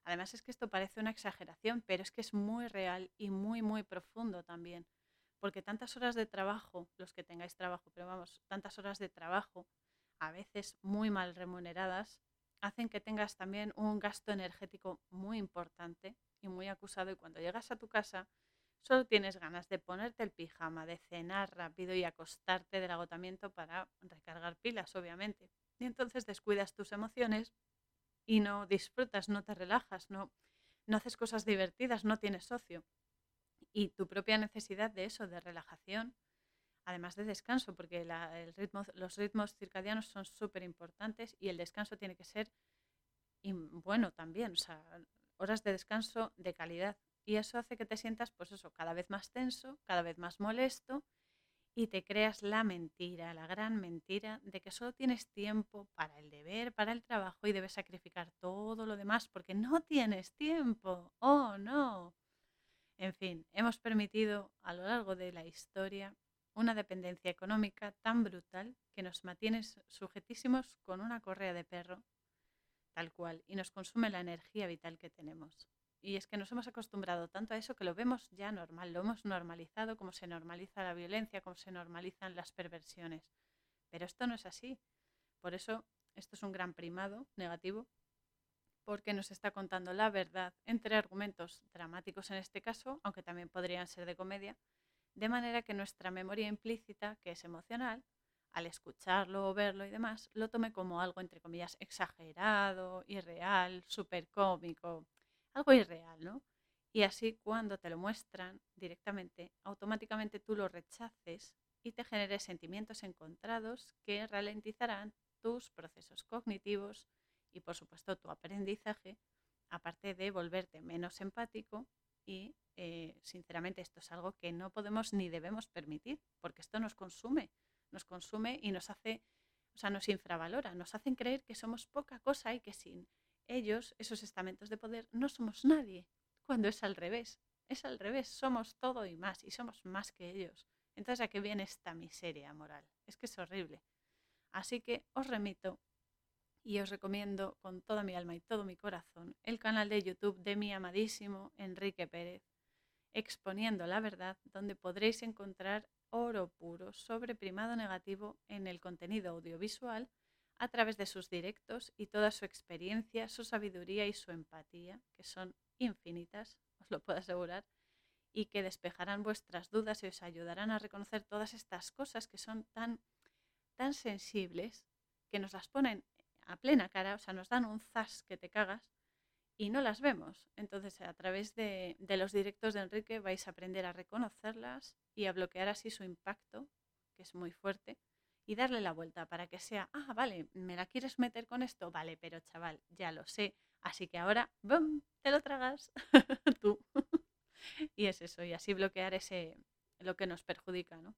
[SPEAKER 1] Además es que esto parece una exageración, pero es que es muy real y muy, muy profundo también. Porque tantas horas de trabajo, los que tengáis trabajo, pero vamos, tantas horas de trabajo, a veces muy mal remuneradas, hacen que tengas también un gasto energético muy importante y muy acusado. Y cuando llegas a tu casa, solo tienes ganas de ponerte el pijama, de cenar rápido y acostarte del agotamiento para recargar pilas, obviamente. Y entonces descuidas tus emociones y no disfrutas, no te relajas, no, no haces cosas divertidas, no tienes socio. Y tu propia necesidad de eso, de relajación, además de descanso, porque el ritmo, los ritmos circadianos son súper importantes y el descanso tiene que ser bueno también, o sea, horas de descanso de calidad. Y eso hace que te sientas, pues eso, cada vez más tenso, cada vez más molesto y te creas la mentira, la gran mentira de que solo tienes tiempo para el deber, para el trabajo y debes sacrificar todo lo demás porque no tienes tiempo. Oh, no. En fin, hemos permitido a lo largo de la historia una dependencia económica tan brutal que nos mantiene sujetísimos con una correa de perro, tal cual, y nos consume la energía vital que tenemos. Y es que nos hemos acostumbrado tanto a eso que lo vemos ya normal, lo hemos normalizado como se normaliza la violencia, como se normalizan las perversiones. Pero esto no es así. Por eso esto es un gran primado negativo, porque nos está contando la verdad entre argumentos dramáticos en este caso, aunque también podrían ser de comedia, de manera que nuestra memoria implícita, que es emocional, al escucharlo o verlo y demás, lo tome como algo, entre comillas, exagerado, irreal, súper cómico, algo irreal, ¿no? Y así cuando te lo muestran directamente, automáticamente tú lo rechaces y te generes sentimientos encontrados que ralentizarán tus procesos cognitivos y por supuesto tu aprendizaje, aparte de volverte menos empático y eh, sinceramente esto es algo que no podemos ni debemos permitir porque esto nos consume, nos consume y nos hace, o sea, nos infravalora, nos hacen creer que somos poca cosa y que sin ellos, esos estamentos de poder, no somos nadie, cuando es al revés. Es al revés, somos todo y más, y somos más que ellos. Entonces, ¿a qué viene esta miseria moral? Es que es horrible. Así que os remito y os recomiendo con toda mi alma y todo mi corazón el canal de YouTube de mi amadísimo Enrique Pérez, exponiendo la verdad, donde podréis encontrar oro puro sobre primado negativo en el contenido audiovisual a través de sus directos y toda su experiencia, su sabiduría y su empatía, que son infinitas, [LAUGHS] os lo puedo asegurar, y que despejarán vuestras dudas y os ayudarán a reconocer todas estas cosas que son tan, tan sensibles, que nos las ponen a plena cara, o sea, nos dan un zas que te cagas y no las vemos. Entonces, a través de, de los directos de Enrique vais a aprender a reconocerlas y a bloquear así su impacto, que es muy fuerte, y darle la vuelta para que sea, ah, vale, ¿me la quieres meter con esto? Vale, pero chaval, ya lo sé. Así que ahora, ¡bum!, te lo tragas [LAUGHS] tú. y es eso, y así bloquear ese, lo que nos perjudica, ¿no?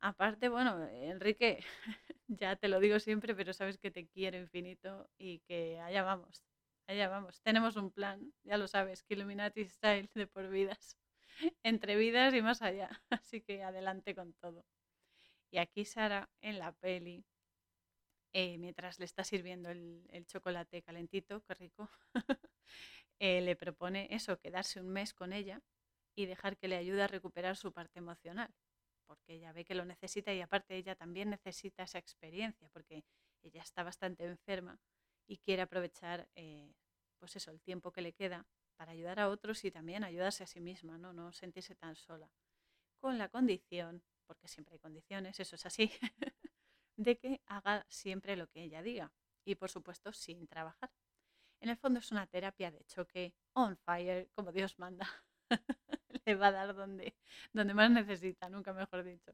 [SPEAKER 1] Aparte, bueno, Enrique, [LAUGHS] ya te lo digo siempre, pero sabes que te quiero infinito y que allá vamos, allá vamos. Tenemos un plan, ya lo sabes, que Illuminati Style de por vidas, [LAUGHS] entre vidas y más allá. Así que adelante con todo. Y aquí Sara en la peli, eh, mientras le está sirviendo el, chocolate calentito, qué rico, [LAUGHS] eh, le propone eso, quedarse un mes con ella y dejar que le ayude a recuperar su parte emocional, porque ella ve que lo necesita y aparte ella también necesita esa experiencia, porque ella está bastante enferma y quiere aprovechar, eh, pues eso, el tiempo que le queda para ayudar a otros y también ayudarse a sí misma, no, no sentirse tan sola, con la condición porque siempre hay condiciones, eso es así, [LAUGHS] de que haga siempre lo que ella diga y por supuesto sin trabajar. En el fondo es una terapia de choque on fire, como Dios manda. [LAUGHS] le va a dar donde, donde más necesita, nunca mejor dicho.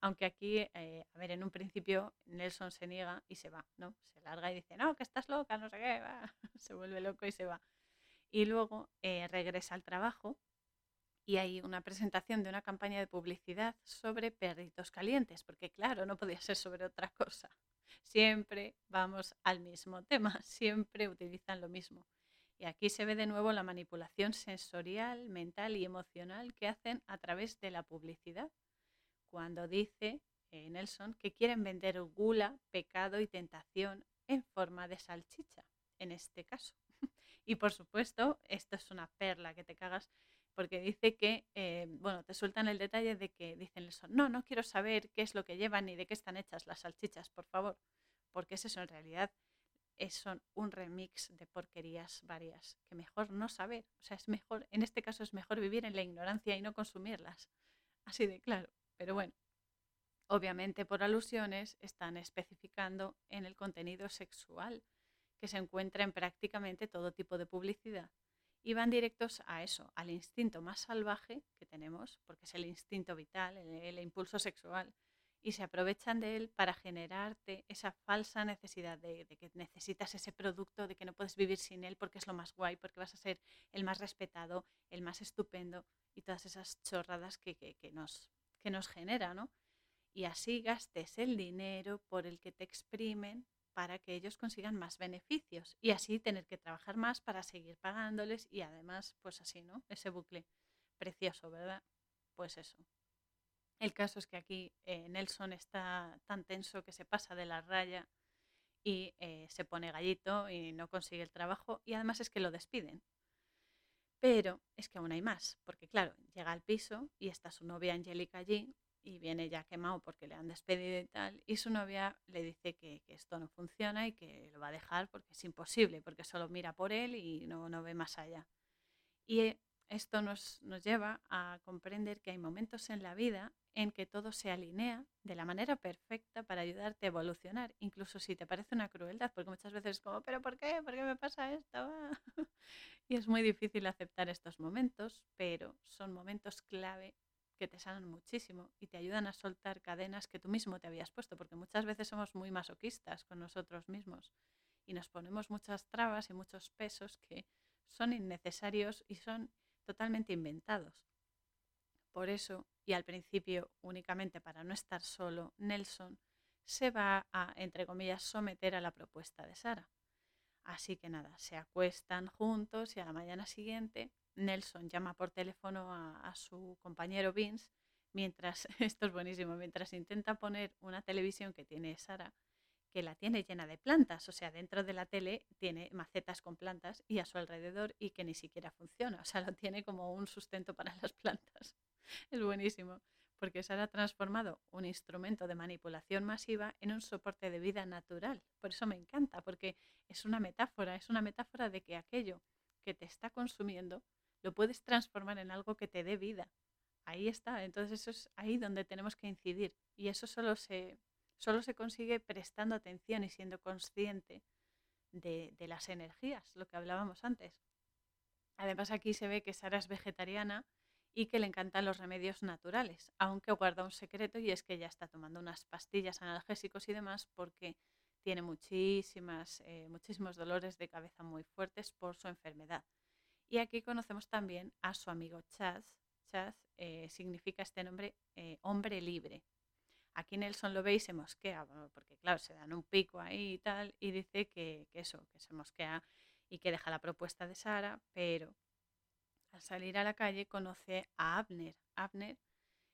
[SPEAKER 1] Aunque aquí, eh, a ver, en un principio Nelson se niega y se va, ¿no? Se larga y dice, no, que estás loca, no sé qué, [LAUGHS] se vuelve loco y se va. Y luego eh, regresa al trabajo y hay una presentación de una campaña de publicidad sobre perritos calientes, porque claro, no podía ser sobre otra cosa. Siempre vamos al mismo tema, [LAUGHS] siempre utilizan lo mismo. Y aquí se ve de nuevo la manipulación sensorial, mental y emocional que hacen a través de la publicidad cuando dice eh, Nelson que quieren vender gula, pecado y tentación en forma de salchicha, en este caso. [LAUGHS] y por supuesto, esto es una perla que te cagas, porque dice que, eh, bueno, te sueltan el detalle de que dicen Nelson, no, no quiero saber qué es lo que llevan ni de qué están hechas las salchichas, por favor, porque es eso en realidad. Es, son un remix de porquerías varias que mejor no saber. O sea, es mejor, en este caso es mejor vivir en la ignorancia y no consumirlas. Así de claro. Pero bueno, obviamente por alusiones están especificando en el contenido sexual que se encuentra en prácticamente todo tipo de publicidad y van directos a eso, al instinto más salvaje que tenemos, porque es el instinto vital, el, impulso sexual, y se aprovechan de él para generarte esa falsa necesidad de, que necesitas ese producto, de que no puedes vivir sin él porque es lo más guay, porque vas a ser el más respetado, el más estupendo y todas esas chorradas que, nos que nos genera, ¿no? Y así gastes el dinero por el que te exprimen para que ellos consigan más beneficios y así tener que trabajar más para seguir pagándoles y además, pues así, ¿no? Ese bucle precioso, ¿verdad? Pues eso. El caso es que aquí eh, Nelson está tan tenso que se pasa de la raya y eh, se pone gallito y no consigue el trabajo y además es que lo despiden. Pero es que aún hay más, porque claro, llega al piso y está su novia Angélica allí y viene ya quemado porque le han despedido y tal, y su novia le dice que, esto no funciona y que lo va a dejar porque es imposible, porque solo mira por él y no, no ve más allá. Y esto nos, nos lleva a comprender que hay momentos en la vida en que todo se alinea de la manera perfecta para ayudarte a evolucionar, incluso si te parece una crueldad, porque muchas veces es como, pero ¿por qué? ¿Por qué me pasa esto? [LAUGHS] y es muy difícil aceptar estos momentos, pero son momentos clave que te sanan muchísimo y te ayudan a soltar cadenas que tú mismo te habías puesto, porque muchas veces somos muy masoquistas con nosotros mismos y nos ponemos muchas trabas y muchos pesos que son innecesarios y son totalmente inventados. Por eso, y al principio únicamente para no estar solo, Nelson se va a, entre comillas, someter a la propuesta de Sara. Así que nada, se acuestan juntos y a la mañana siguiente Nelson llama por teléfono a, su compañero Vince mientras, [LAUGHS] esto es buenísimo, mientras intenta poner una televisión que tiene Sara, que la tiene llena de plantas, o sea, dentro de la tele tiene macetas con plantas y a su alrededor y que ni siquiera funciona, o sea, lo tiene como un sustento para las plantas. [LAUGHS] Es buenísimo, porque Sara ha transformado un instrumento de manipulación masiva en un soporte de vida natural. Por eso me encanta, porque es una metáfora, es una metáfora de que aquello que te está consumiendo lo puedes transformar en algo que te dé vida. Ahí está, entonces eso es ahí donde tenemos que incidir y eso solo se, solo se consigue prestando atención y siendo consciente de, de las energías, lo que hablábamos antes. Además aquí se ve que Sara es vegetariana y que le encantan los remedios naturales, aunque guarda un secreto y es que ella está tomando unas pastillas analgésicos y demás porque tiene muchísimas, eh, muchísimos dolores de cabeza muy fuertes por su enfermedad. Y aquí conocemos también a su amigo Chaz. Chaz eh, significa este nombre eh, hombre libre. Aquí Nelson lo ve y se mosquea, porque claro, se dan un pico ahí y tal, y dice que, que eso, que se mosquea y que deja la propuesta de Sara, pero al salir a la calle conoce a Abner. Abner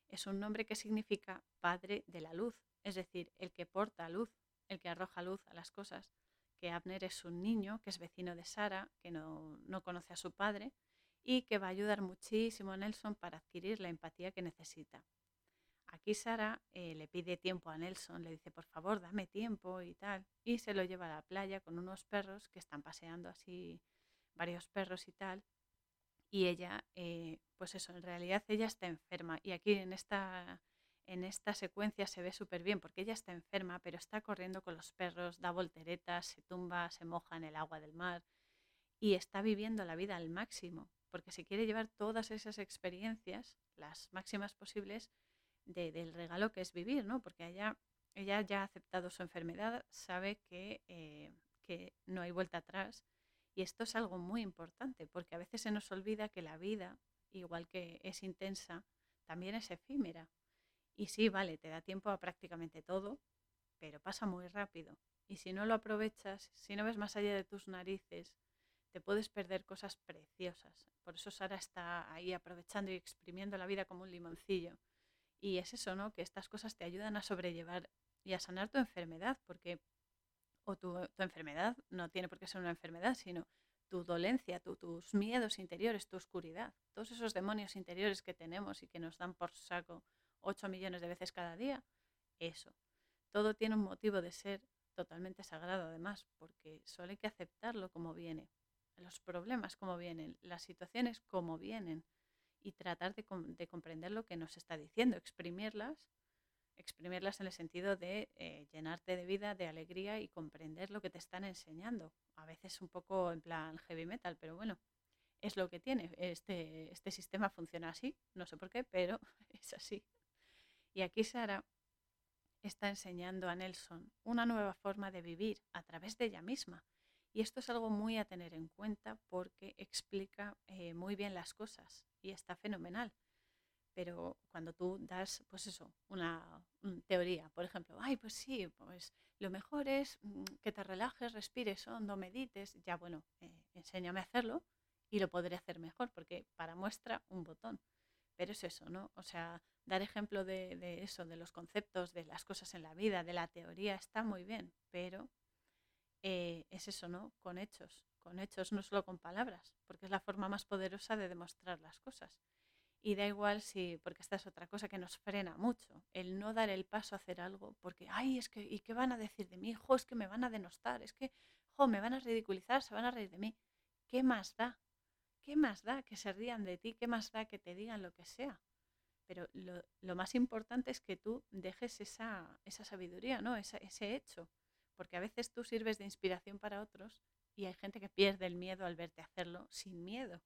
[SPEAKER 1] es un nombre que significa padre de la luz, es decir, el que porta luz, el que arroja luz a las cosas. Abner es un niño que es vecino de Sara, que no, conoce a su padre y que va a ayudar muchísimo a Nelson para adquirir la empatía que necesita. Aquí Sara eh, le pide tiempo a Nelson, le dice, por favor, dame tiempo y tal, y se lo lleva a la playa con unos perros que están paseando así, varios perros y tal, y ella, eh, pues eso, en realidad ella está enferma y aquí en esta, en esta secuencia se ve súper bien porque ella está enferma, pero está corriendo con los perros, da volteretas, se tumba, se moja en el agua del mar y está viviendo la vida al máximo, porque se quiere llevar todas esas experiencias, las máximas posibles, del regalo que es vivir, ¿no? Porque ella, ella ya ha aceptado su enfermedad, sabe que, eh, que no hay vuelta atrás. Y esto es algo muy importante, porque a veces se nos olvida que la vida, igual que es intensa, también es efímera. Y sí, vale, te da tiempo a prácticamente todo, pero pasa muy rápido. Y si no lo aprovechas, si no ves más allá de tus narices, te puedes perder cosas preciosas. Por eso Sara está ahí aprovechando y exprimiendo la vida como un limoncillo. Y es eso, ¿no? Que estas cosas te ayudan a sobrellevar y a sanar tu enfermedad, porque, o tu, enfermedad no tiene por qué ser una enfermedad, sino tu dolencia, tus miedos interiores, tu oscuridad, todos esos demonios interiores que tenemos y que nos dan por saco 8 millones de veces cada día, eso. Todo tiene un motivo de ser totalmente sagrado además, porque solo hay que aceptarlo como viene, los problemas como vienen, las situaciones como vienen y tratar de, comprender lo que nos está diciendo, exprimirlas, exprimirlas en el sentido de eh, llenarte de vida, de alegría y comprender lo que te están enseñando. A veces un poco en plan heavy metal, pero bueno, es lo que tiene. Este, este sistema funciona así, no sé por qué, pero [LAUGHS] es así. Y aquí Sara está enseñando a Nelson una nueva forma de vivir a través de ella misma. Y esto es algo muy a tener en cuenta porque explica eh, muy bien las cosas y está fenomenal. Pero cuando tú das, pues eso, una, teoría, por ejemplo, ay, pues sí, pues lo mejor es mm, que te relajes, respires hondo, medites, ya bueno, eh, enséñame a hacerlo y lo podré hacer mejor, porque para muestra un botón. Pero es eso, ¿no? O sea, dar ejemplo de, eso, de los conceptos, de las cosas en la vida, de la teoría, está muy bien, pero eh, es eso, ¿no? Con hechos, con hechos, no solo con palabras, porque es la forma más poderosa de demostrar las cosas. Y da igual si, porque esta es otra cosa que nos frena mucho, el no dar el paso a hacer algo, porque, ay, es que, ¿y qué van a decir de mí? Jo, es que me van a denostar, es que, jo, me van a ridiculizar, se van a reír de mí. ¿Qué más da? ¿Qué más da que se rían de ti? ¿Qué más da que te digan lo que sea? Pero lo, más importante es que tú dejes esa, esa sabiduría, ¿no? ese hecho porque a veces tú sirves de inspiración para otros y hay gente que pierde el miedo al verte hacerlo sin miedo.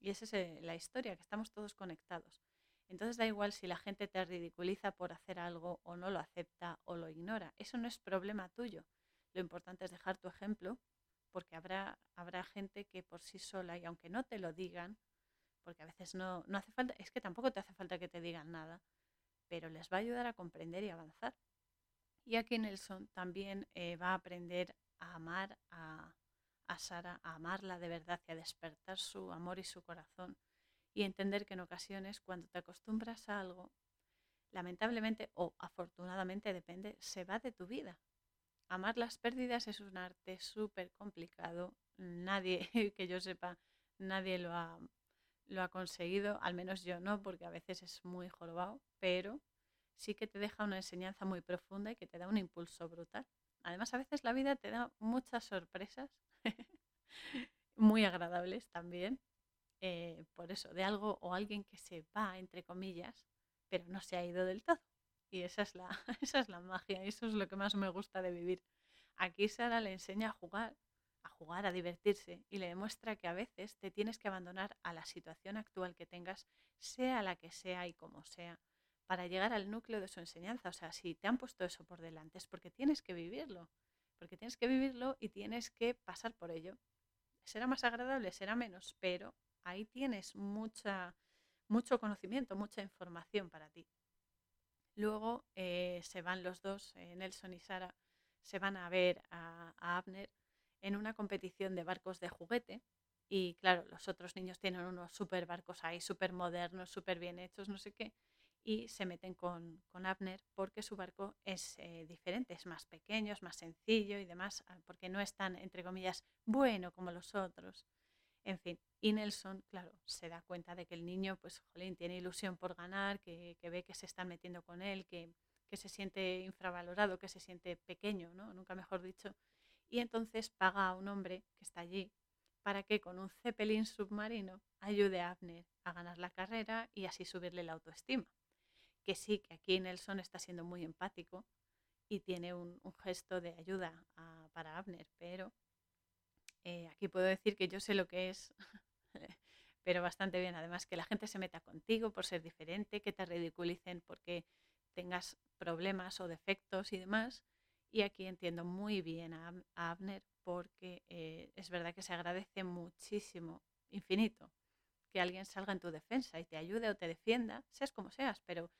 [SPEAKER 1] Y esa es eh, la historia, que estamos todos conectados. Entonces da igual si la gente te ridiculiza por hacer algo o no lo acepta o lo ignora. Eso no es problema tuyo. Lo importante es dejar tu ejemplo, porque habrá, habrá gente que por sí sola, y aunque no te lo digan, porque a veces no, no hace falta, es que tampoco te hace falta que te digan nada, pero les va a ayudar a comprender y avanzar. Y aquí Nelson también eh, va a aprender a amar a, a Sara, a amarla de verdad y a despertar su amor y su corazón. Y entender que en ocasiones cuando te acostumbras a algo, lamentablemente o afortunadamente depende, se va de tu vida. Amar las pérdidas es un arte súper complicado. Nadie, [LAUGHS] que yo sepa, nadie lo ha, lo ha conseguido, al menos yo no, porque a veces es muy jorobado, pero sí que te deja una enseñanza muy profunda y que te da un impulso brutal. Además, a veces la vida te da muchas sorpresas, [LAUGHS] muy agradables también, eh, por eso, de algo o alguien que se va, entre comillas, pero no se ha ido del todo. Y esa es la, [LAUGHS] esa es la magia, eso es lo que más me gusta de vivir. Aquí Sara le enseña a jugar, a jugar, a divertirse y le demuestra que a veces te tienes que abandonar a la situación actual que tengas, sea la que sea y como sea, para llegar al núcleo de su enseñanza. O sea, si te han puesto eso por delante es porque tienes que vivirlo, porque tienes que vivirlo y tienes que pasar por ello. Será más agradable, será menos, pero ahí tienes mucha, mucho conocimiento, mucha información para ti. Luego eh, se van los dos, eh, Nelson y Sara, se van a ver a, Abner en una competición de barcos de juguete. Y claro, los otros niños tienen unos super barcos ahí, súper modernos, súper bien hechos, no sé qué y se meten con, Abner porque su barco es eh, diferente, es más pequeño, es más sencillo y demás, ah, porque no es tan, entre comillas, bueno como los otros. En fin, y Nelson, claro, se da cuenta de que el niño, pues, jolín, tiene ilusión por ganar, que, ve que se están metiendo con él, que, se siente infravalorado, que se siente pequeño, ¿no? Nunca mejor dicho. Y entonces paga a un hombre que está allí para que con un zeppelin submarino ayude a Abner a ganar la carrera y así subirle la autoestima que sí, que aquí Nelson está siendo muy empático y tiene un, gesto de ayuda para Abner, pero Eh, aquí puedo decir que yo sé lo que es, [LAUGHS] pero bastante bien. Además, que la gente se meta contigo por ser diferente, que te ridiculicen porque tengas problemas o defectos y demás. Y aquí entiendo muy bien a, Abner porque eh, es verdad que se agradece muchísimo, infinito, que alguien salga en tu defensa y te ayude o te defienda, seas como seas, pero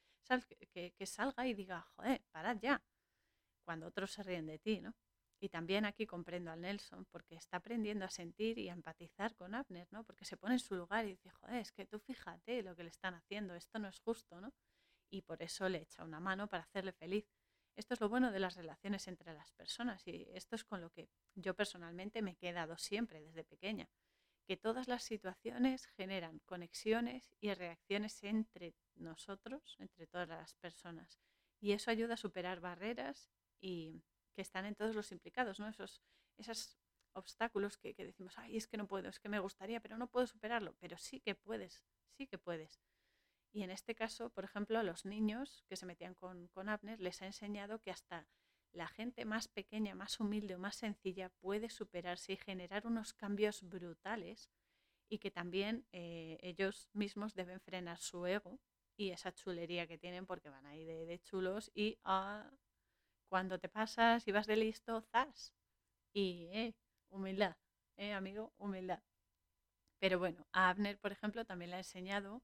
[SPEAKER 1] que, que salga y diga, joder, parad ya, cuando otros se ríen de ti, ¿no? Y también aquí comprendo al Nelson porque está aprendiendo a sentir y a empatizar con Abner, ¿no? Porque se pone en su lugar y dice, joder, es que tú fíjate lo que le están haciendo, esto no es justo, ¿no? Y por eso le echa una mano para hacerle feliz. Esto es lo bueno de las relaciones entre las personas y esto es con lo que yo personalmente me he quedado siempre desde pequeña, que todas las situaciones generan conexiones y reacciones entre nosotros, entre todas las personas. Y eso ayuda a superar barreras y que están en todos los implicados, ¿no? Esos, esos obstáculos que, que, decimos, ay, es que no puedo, es que me gustaría, pero no puedo superarlo. Pero sí que puedes, sí que puedes. Y en este caso, por ejemplo, a los niños que se metían con, con Abner les ha enseñado que hasta la gente más pequeña, más humilde o más sencilla puede superarse y generar unos cambios brutales y que también eh, ellos mismos deben frenar su ego y esa chulería que tienen porque van ahí de, de chulos y ah, cuando te pasas y vas de listo, zas. Y eh, humildad, eh, amigo, humildad. Pero bueno, a Abner, por ejemplo, también le ha enseñado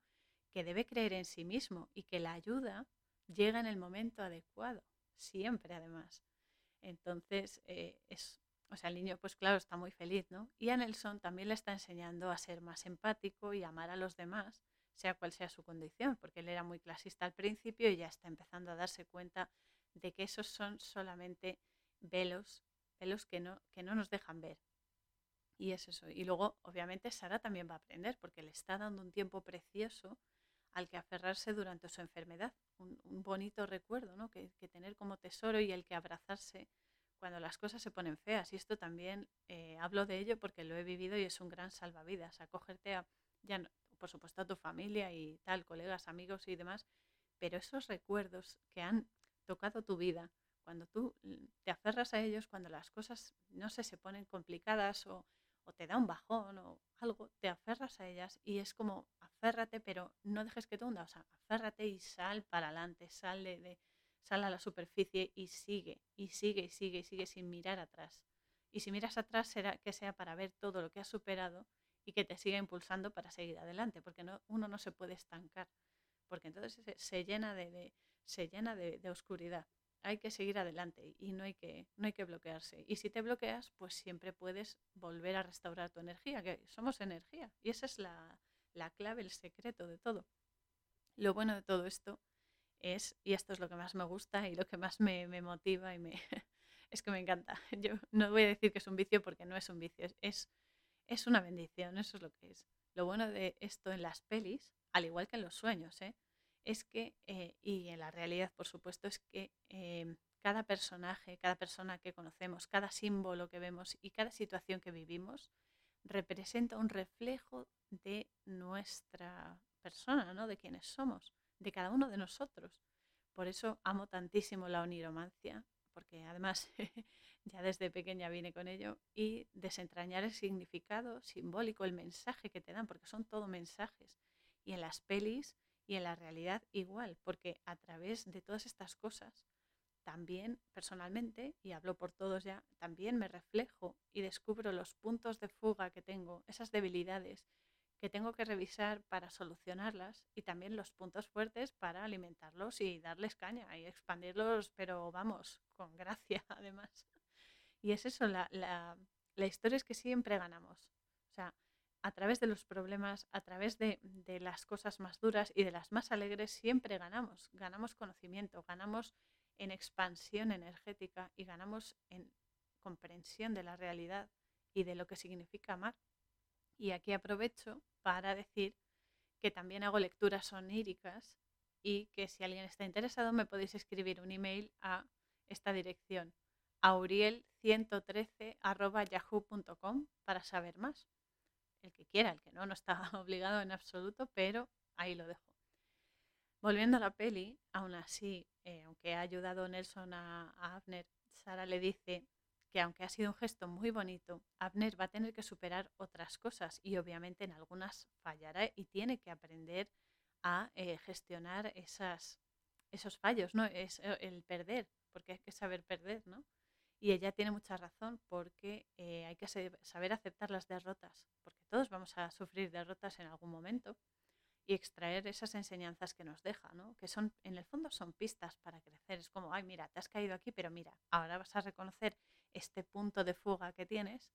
[SPEAKER 1] que debe creer en sí mismo y que la ayuda llega en el momento adecuado, siempre además. Entonces, eh, es, o sea, el niño, pues claro, está muy feliz, ¿no? Y a Nelson también le está enseñando a ser más empático y amar a los demás, sea cual sea su condición, porque él era muy clasista al principio y ya está empezando a darse cuenta de que esos son solamente velos, velos que no, que no nos dejan ver. Y es eso. Y luego, obviamente, Sara también va a aprender, porque le está dando un tiempo precioso al que aferrarse durante su enfermedad. Un, bonito recuerdo, ¿no? Que, tener como tesoro y el que abrazarse cuando las cosas se ponen feas. Y esto también eh, hablo de ello porque lo he vivido y es un gran salvavidas. Acogerte a, ya por supuesto, a tu familia y tal, colegas, amigos y demás, pero esos recuerdos que han tocado tu vida, cuando tú te aferras a ellos, cuando las cosas, no sé, se ponen complicadas o o te da un bajón o algo, te aferras a ellas y es como aférrate, pero no dejes que te hunda, o sea, aférrate y sal para adelante, sal, de, sal a la superficie y sigue, y sigue, y sigue, y sigue sin mirar atrás. Y si miras atrás, será que sea para ver todo lo que has superado y que te siga impulsando para seguir adelante, porque no, uno no se puede estancar, porque entonces se, llena de, se llena de oscuridad hay que seguir adelante y no hay que, no hay que bloquearse. Y si te bloqueas, pues siempre puedes volver a restaurar tu energía, que somos energía. Y esa es la, clave, el secreto de todo. Lo bueno de todo esto es, y esto es lo que más me gusta y lo que más me, motiva y me, [LAUGHS] es que me encanta. [LAUGHS] Yo no voy a decir que es un vicio porque no es un vicio, es, es una bendición, eso es lo que es. Lo bueno de esto en las pelis, al igual que en los sueños, ¿eh? Es que, eh, y en la realidad por supuesto, es que em, cada personaje, cada persona que conocemos, cada símbolo que vemos y cada situación que vivimos representa un reflejo de nuestra persona, ¿no? de quienes somos, de cada uno de nosotros. Por eso amo tantísimo la oniromancia, porque además [LAUGHS] ya desde pequeña vine con ello, y desentrañar el significado simbólico, el mensaje que te dan, porque son todo mensajes. Y en las pelis y en la realidad igual, porque a través de todas estas cosas, también personalmente, y hablo por todos ya, también me reflejo y descubro los puntos de fuga que tengo, esas debilidades que tengo que revisar para solucionarlas y también los puntos fuertes para alimentarlos y darles caña y expandirlos, pero vamos, con gracia [LAUGHS] además. Y es eso, la, la, la historia es que siempre ganamos. O sea, a través de los problemas, a través de, las cosas más duras y de las más alegres, siempre ganamos. Ganamos conocimiento, ganamos en expansión energética y ganamos en comprensión de la realidad y de lo que significa amar. Y aquí aprovecho para decir que también hago lecturas oníricas y que si alguien está interesado me podéis escribir un email a esta dirección auriel113.yahoo.com para saber más el que quiera, el que no, no está [LAUGHS] obligado en absoluto, pero ahí lo dejo. Volviendo a la peli, aún así, eh, aunque ha ayudado Nelson a, Abner, Sara le dice que aunque ha sido un gesto muy bonito, Abner va a tener que superar otras cosas y obviamente en algunas fallará y tiene que aprender a eh, gestionar esos fallos, ¿no? Es eh, el perder, porque hay que saber perder, ¿no? Y ella tiene mucha razón porque hay que saber aceptar las derrotas, todos vamos a sufrir derrotas en algún momento y extraer esas enseñanzas que nos deja, ¿no? Que son, en el fondo son pistas para crecer. Es como, ay, mira, te has caído aquí, pero mira, ahora vas a reconocer este punto de fuga que tienes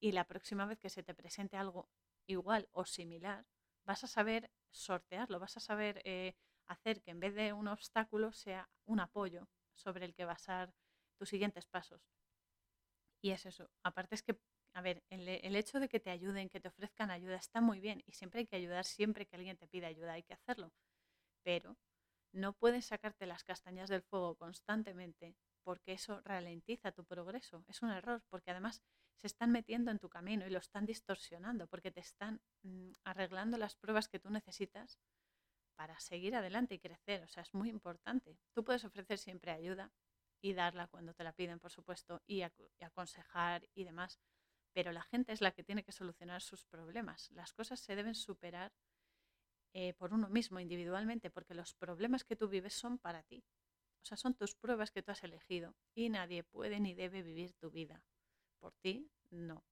[SPEAKER 1] y la próxima vez que se te presente algo igual o similar, vas a saber sortearlo, vas a saber eh, hacer que en vez de un obstáculo sea un apoyo sobre el que basar tus siguientes pasos. Y es eso. Aparte es que, a ver, el, el, hecho de que te ayuden, que te ofrezcan ayuda, está muy bien. Y siempre hay que ayudar, siempre que alguien te pida ayuda, hay que hacerlo. Pero no puedes sacarte las castañas del fuego constantemente porque eso ralentiza tu progreso. Es un error, porque además se están metiendo en tu camino y lo están distorsionando, porque te están mm, arreglando las pruebas que tú necesitas para seguir adelante y crecer. O sea, es muy importante. Tú puedes ofrecer siempre ayuda, y darla cuando te la piden, por supuesto, y, aconsejar y demás. Pero la gente es la que tiene que solucionar sus problemas. Las cosas se deben superar eh, por uno mismo, individualmente, porque los problemas que tú vives son para ti. O sea, son tus pruebas que tú has elegido y nadie puede ni debe vivir tu vida. Por ti, no.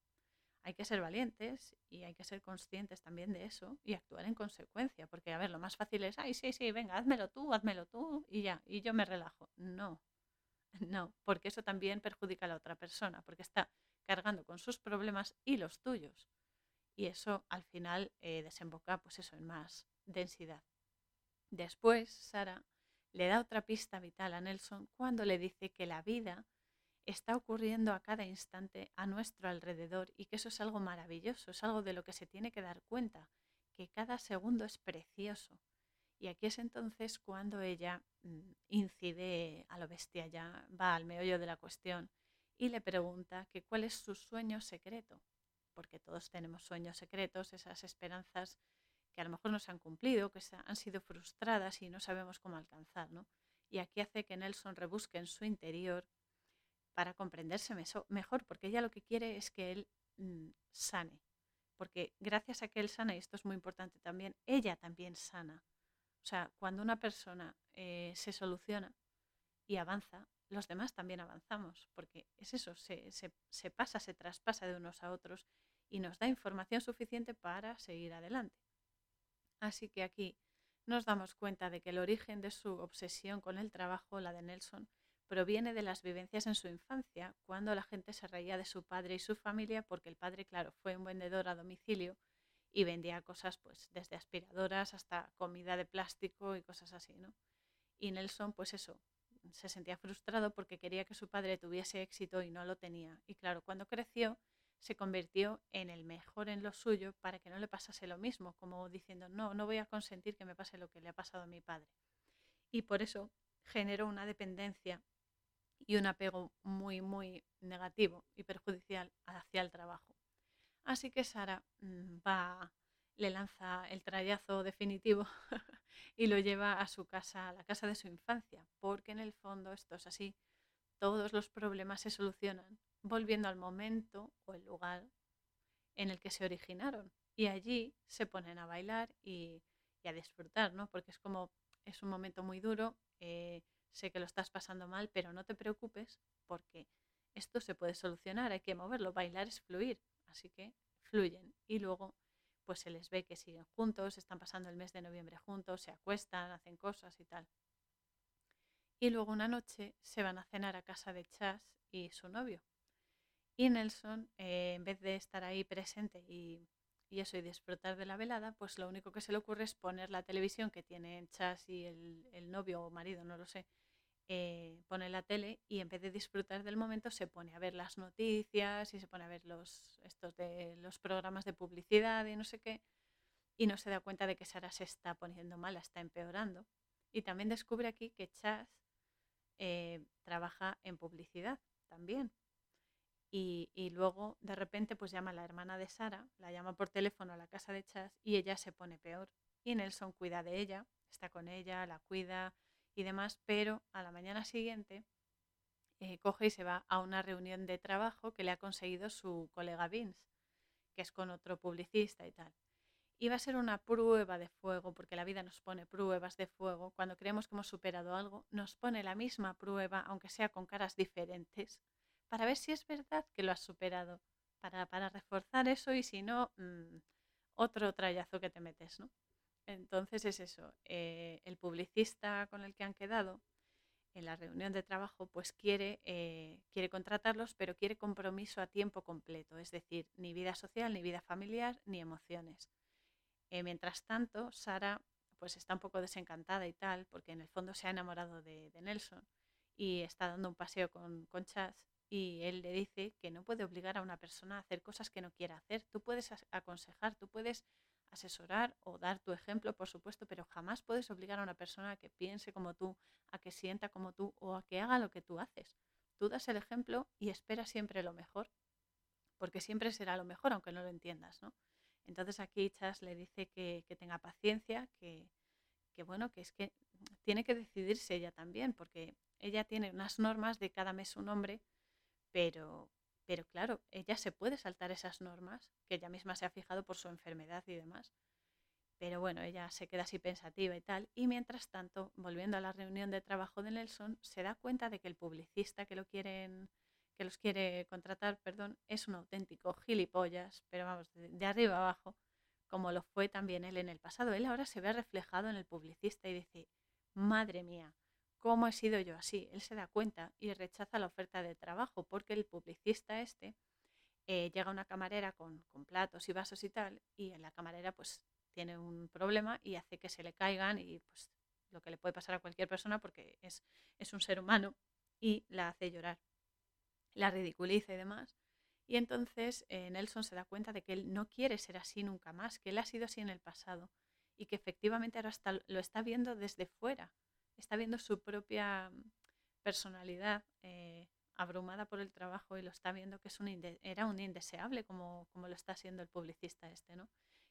[SPEAKER 1] Hay que ser valientes y hay que ser conscientes también de eso y actuar en consecuencia, porque, a ver, lo más fácil es, ay, sí, sí, venga, házmelo tú, házmelo tú y ya, y yo me relajo. No, [LAUGHS] No, porque eso también perjudica a la otra persona, porque está cargando con sus problemas y los tuyos. Y eso al final eh, desemboca, pues eso, en más densidad. Después, Sara le da otra pista vital a Nelson cuando le dice que la vida está ocurriendo a cada instante a nuestro alrededor y que eso es algo maravilloso, es algo de lo que se tiene que dar cuenta, que cada segundo es precioso y aquí es entonces cuando ella mm, incide a lo bestia, ya va al meollo de la cuestión y le pregunta que cuál es su sueño secreto, porque todos tenemos sueños secretos, esas esperanzas que a lo mejor no se han cumplido, que han sido frustradas y no sabemos cómo alcanzar, ¿no? Y aquí hace que Nelson rebusque en su interior para comprenderse mejor, porque ella lo que quiere es que él mm, sane, porque gracias a que él sana, y esto es muy importante también, ella también sana o sea, cuando una persona eh, se soluciona y avanza, los demás también avanzamos, porque es eso, se, pasa, se traspasa de unos a otros y nos da información suficiente para seguir adelante. Así que aquí nos damos cuenta de que el origen de su obsesión con el trabajo, la de Nelson, proviene de las vivencias en su infancia, cuando la gente se reía de su padre y su familia porque el padre, claro, fue un vendedor a domicilio y vendía cosas pues desde aspiradoras hasta comida de plástico y cosas así, ¿no? Y Nelson pues eso, se sentía frustrado porque quería que su padre tuviese éxito y no lo tenía. Y claro, cuando creció se convirtió en el mejor en lo suyo para que no le pasase lo mismo, como diciendo, no, no voy a consentir que me pase lo que le ha pasado a mi padre. Y por eso generó una dependencia y un apego muy, muy negativo y perjudicial hacia el trabajo. Así que Sara mm, va, le lanza el trayazo definitivo [LAUGHS] y lo lleva a su casa, a la casa de su infancia, porque en el fondo esto es así. Todos los problemas se solucionan volviendo al momento o el lugar en el que se originaron. Y allí se ponen a bailar y, a disfrutar, ¿no? Porque es como, es un momento muy duro, eh, sé que lo estás pasando mal, pero no te preocupes porque esto se puede solucionar, hay que moverlo, bailar es fluir. Así que fluyen y luego pues se les ve que siguen juntos, están pasando el mes de noviembre juntos, se acuestan, hacen cosas y tal. Y luego una noche se van a cenar a casa de Chas y su novio. Y Nelson, eh, en vez de estar ahí presente y, eso y disfrutar de la velada, pues lo único que se le ocurre es poner la televisión que tienen Chas y el, el novio o marido, no lo sé, eh, pone la tele y en vez de disfrutar del momento se pone a ver las noticias y se pone a ver los, estos de los programas de publicidad y no sé qué, y no se da cuenta de que Sara se está poniendo mala, está empeorando. Y también descubre aquí que Chas eh, trabaja en publicidad también. Y, y, luego de repente pues llama a la hermana de Sara, la llama por teléfono a la casa de Chas y ella se pone peor. Y Nelson cuida de ella, está con ella, la cuida, y demás, pero a la mañana siguiente eh, coge y se va a una reunión de trabajo que le ha conseguido su colega Vince, que es con otro publicista y tal. Y va a ser una prueba de fuego, porque la vida nos pone pruebas de fuego. Cuando creemos que hemos superado algo, nos pone la misma prueba, aunque sea con caras diferentes, para ver si es verdad que lo has superado, para, para reforzar eso y si no, mm, otro trayazo que te metes, ¿no? Entonces es eso, eh, el publicista con el que han quedado en la reunión de trabajo, pues quiere, eh, quiere contratarlos, pero quiere compromiso a tiempo completo, es decir, ni vida social, ni vida familiar, ni emociones. Eh, mientras tanto, Sara pues está un poco desencantada y tal, porque en el fondo se ha enamorado de, Nelson y está dando un paseo con, con Chas y él le dice que no puede obligar a una persona a hacer cosas que no quiera hacer. Tú puedes aconsejar, tú puedes asesorar o dar tu ejemplo, por supuesto, pero jamás puedes obligar a una persona a que piense como tú, a que sienta como tú o a que haga lo que tú haces. Tú das el ejemplo y esperas siempre lo mejor, porque siempre será lo mejor, aunque no lo entiendas, ¿no? Entonces aquí Chas le dice que, tenga paciencia, que, que, bueno, que es que tiene que decidirse ella también, porque ella tiene unas normas de cada mes un hombre, pero, pero claro, ella se puede saltar esas normas, que ella misma se ha fijado por su enfermedad y demás. Pero bueno, ella se queda así pensativa y tal. Y mientras tanto, volviendo a la reunión de trabajo de Nelson, se da cuenta de que el publicista que lo quieren que los quiere contratar, perdón, es un auténtico gilipollas, pero vamos, de, arriba abajo, como lo fue también él en el pasado. Él ahora se ve reflejado en el publicista y dice, madre mía, ¿cómo he sido yo así? Él se da cuenta y rechaza la oferta de trabajo porque el publicista este eh, llega a una camarera con, platos y vasos y tal, y en la camarera pues tiene un problema y hace que se le caigan y pues lo que le puede pasar a cualquier persona porque es, es un ser humano y la hace llorar la ridiculiza y demás. Y entonces eh, Nelson se da cuenta de que él no quiere ser así nunca más, que él ha sido así en el pasado y que efectivamente ahora lo está viendo desde fuera, está viendo su propia mm, personalidad eh, abrumada por el trabajo y lo está viendo que es un era un indeseable como, como lo está siendo el publicista este, ¿no?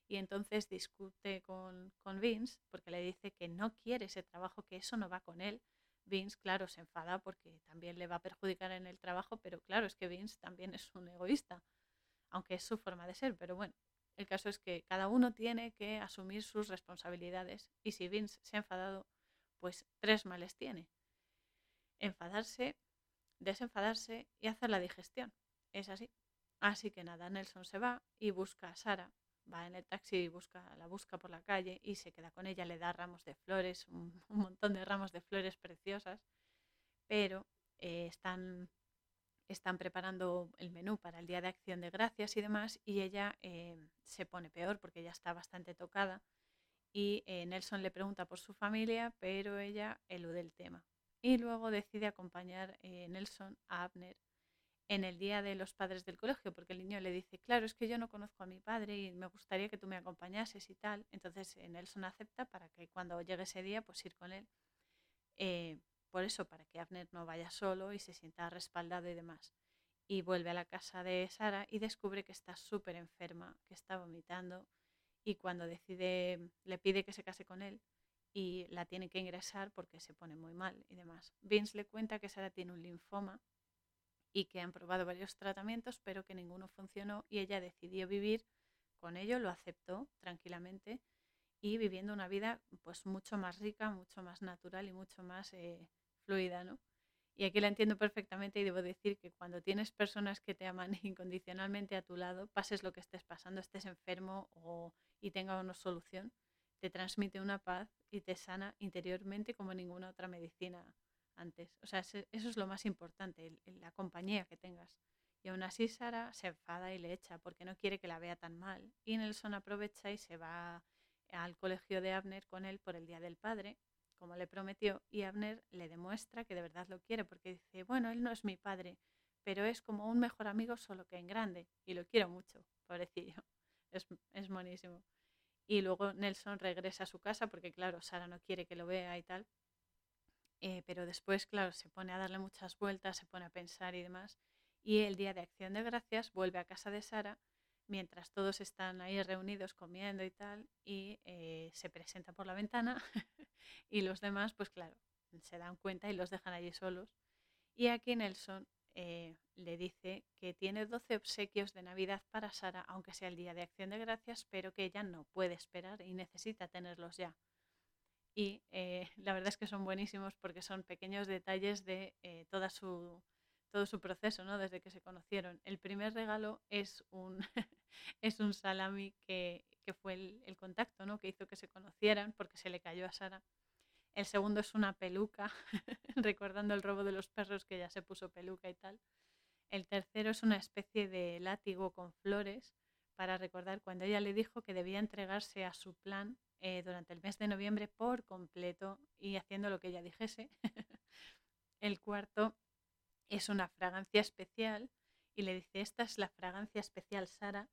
[SPEAKER 1] Y entonces discute con, con Vince porque le dice que no quiere ese trabajo, que eso no va con él, Vince, claro, se enfada porque también le va a perjudicar en el trabajo, pero claro, es que Vince también es un egoísta, aunque es su forma de ser, pero bueno, el caso es que cada uno tiene que asumir sus responsabilidades y si Vince se ha enfadado, pues tres males tiene. Enfadarse, desenfadarse y hacer la digestión. Es así. Así que nada, Nelson se va y busca a Sara, va en el taxi y busca, la busca por la calle y se queda con ella, le da ramos de flores, un, [LAUGHS] montón de ramos de flores preciosas, pero eh, están, están preparando el menú para el Día de Acción de Gracias y demás y ella eh, se pone peor porque ya está bastante tocada y eh, Nelson le pregunta por su familia, pero ella elude el tema. Y luego decide acompañar Nelson a Abner en el día de los padres del colegio, porque el niño le dice, claro, es que yo no conozco a mi padre y me gustaría que tú me acompañases y tal. Entonces eh, Nelson acepta para que cuando llegue ese día, pues ir con él. Eh, por eso, para que Abner no vaya solo y se sienta respaldado y demás. Y vuelve a la casa de Sara y descubre que está súper enferma, que está vomitando. Y cuando decide, le pide que se case con él y la tiene que ingresar porque se pone muy mal y demás. Vince le cuenta que Sara tiene un linfoma y que han probado varios tratamientos, pero que ninguno funcionó y ella decidió vivir con ello, lo aceptó tranquilamente y viviendo una vida pues mucho más rica, mucho más natural y mucho más eh, fluida, ¿no? Y aquí la entiendo perfectamente y debo decir que cuando tienes personas que te aman [LAUGHS] incondicionalmente a tu lado, pases lo que estés pasando, estés enfermo o, y tenga una solución, te transmite una paz y te sana interiormente como ninguna otra medicina antes. O sea, eso es lo más importante, la compañía que tengas. Y aún así Sara se enfada y le echa porque no quiere que la vea tan mal. Y Nelson aprovecha y se va al colegio de Abner con él por el Día del Padre, como le prometió, y Abner le demuestra que de verdad lo quiere porque dice, bueno, él no es mi padre, pero es como un mejor amigo solo que en grande y lo quiero mucho, pobrecillo. [LAUGHS] Es, es monísimo. Y luego Nelson regresa a su casa porque, claro, Sara no quiere que lo vea y tal. Eh, pero después, claro, se pone a darle muchas vueltas, se pone a pensar y demás. Y el día de acción de gracias vuelve a casa de Sara mientras todos están ahí reunidos comiendo y tal, y eh, se presenta por la ventana [LAUGHS] y los demás, pues claro, se dan cuenta y los dejan allí solos. Y aquí Nelson eh, le dice que tiene 12 obsequios de Navidad para Sara, aunque sea el día de acción de gracias, pero que ella no puede esperar y necesita tenerlos ya. Y eh, [LAUGHS] la verdad es que son buenísimos porque son pequeños detalles de eh, toda su, todo su proceso, ¿no? Desde que se conocieron. El primer regalo es un, [LAUGHS] es un salami que, que fue el, contacto, ¿no? Que hizo que se conocieran porque se le cayó a Sara. El segundo es una peluca, [LAUGHS] recordando el robo de los perros que ya se puso peluca y tal. El tercero es una especie de látigo con flores para recordar cuando ella le dijo que debía entregarse a su plan eh, durante el mes de noviembre por completo y haciendo lo que ella dijese. [LAUGHS] el cuarto es una fragancia especial y le dice, esta es la fragancia especial Sara,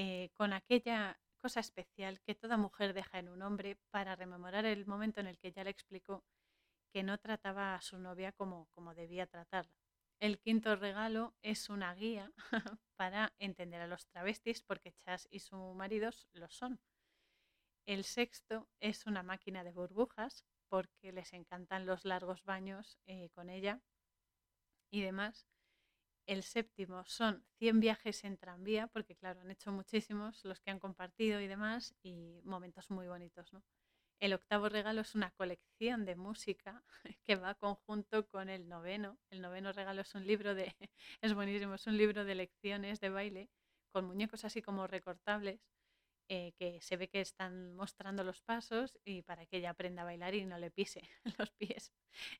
[SPEAKER 1] eh, con aquella cosa especial que toda mujer deja en un hombre para rememorar el momento en el que ella le explicó que no trataba a su novia como, como debía tratarla. El quinto regalo es una guía [LAUGHS] para entender a los travestis porque Chas y su marido lo son. El sexto es una máquina de burbujas porque les encantan los largos baños eh, con ella y demás. El séptimo son 100 viajes en tranvía, porque claro, han hecho muchísimos los que han compartido y demás, y momentos muy bonitos. El octavo regalo es una colección de música [LAUGHS] que va conjunto con el noveno. El noveno regalo es un libro de, [LAUGHS] es buenísimo, es un libro de lecciones de baile con muñecos así como recortables eh, que se ve que están mostrando los pasos y para que ella aprenda a bailar y no le pise [LAUGHS] los pies.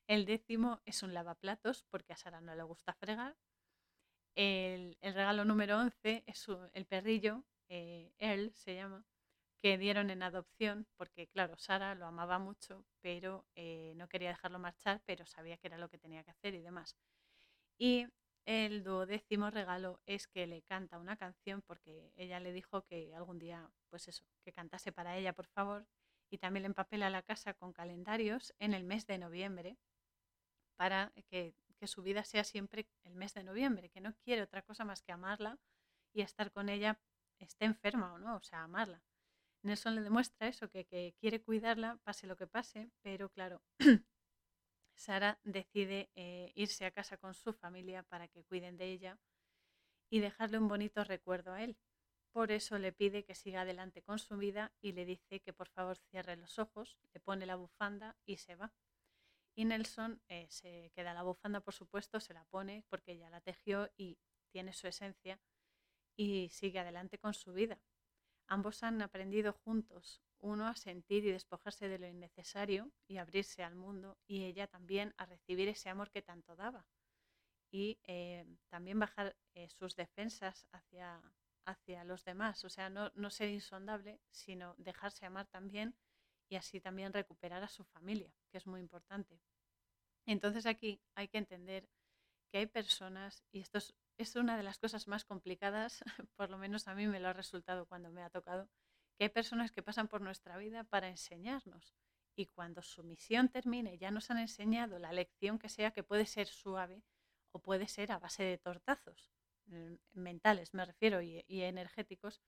[SPEAKER 1] El décimo es un lavaplatos porque a Sara no le gusta fregar. El, regalo número 11 es el perrillo, eh, él se llama, que dieron en adopción porque, claro, Sara lo amaba mucho, pero eh, no quería dejarlo marchar, pero sabía que era lo que tenía que hacer y demás. Y el duodécimo regalo es que le canta una canción porque ella le dijo que algún día, pues eso, que cantase para ella, por favor. Y también le empapela la casa con calendarios en el mes de noviembre para que, que su vida sea siempre el mes de noviembre, que no quiere otra cosa más que amarla y estar con ella, esté enferma o no, o sea, amarla. Nelson le demuestra eso, que, que quiere cuidarla, pase lo que pase, pero claro, [CLEARS THROAT] Sara decide eh, irse a casa con su familia para que cuiden de ella y dejarle un bonito recuerdo a él. Por eso le pide que siga adelante con su vida y le dice que por favor cierre los ojos, le pone la bufanda y se va. Y Nelson eh, se queda la bufanda, por supuesto, se la pone porque ella la tejió y tiene su esencia y sigue adelante con su vida. Ambos han aprendido juntos uno a sentir y despojarse de lo innecesario y abrirse al mundo y ella también a recibir ese amor que tanto daba y eh, también bajar eh, sus defensas hacia, hacia los demás, o sea, no, no ser insondable, sino dejarse amar también y así también recuperar a su familia, que es muy importante. Entonces aquí hay que entender que hay personas, y esto es, es una de las cosas más complicadas, [LAUGHS] por lo menos a mí me lo ha resultado cuando me ha tocado, que hay personas que pasan por nuestra vida para enseñarnos. Y cuando su misión termine, ya nos han enseñado la lección que sea, que puede ser suave o puede ser a base de tortazos mm, mentales, me refiero, y, y energéticos,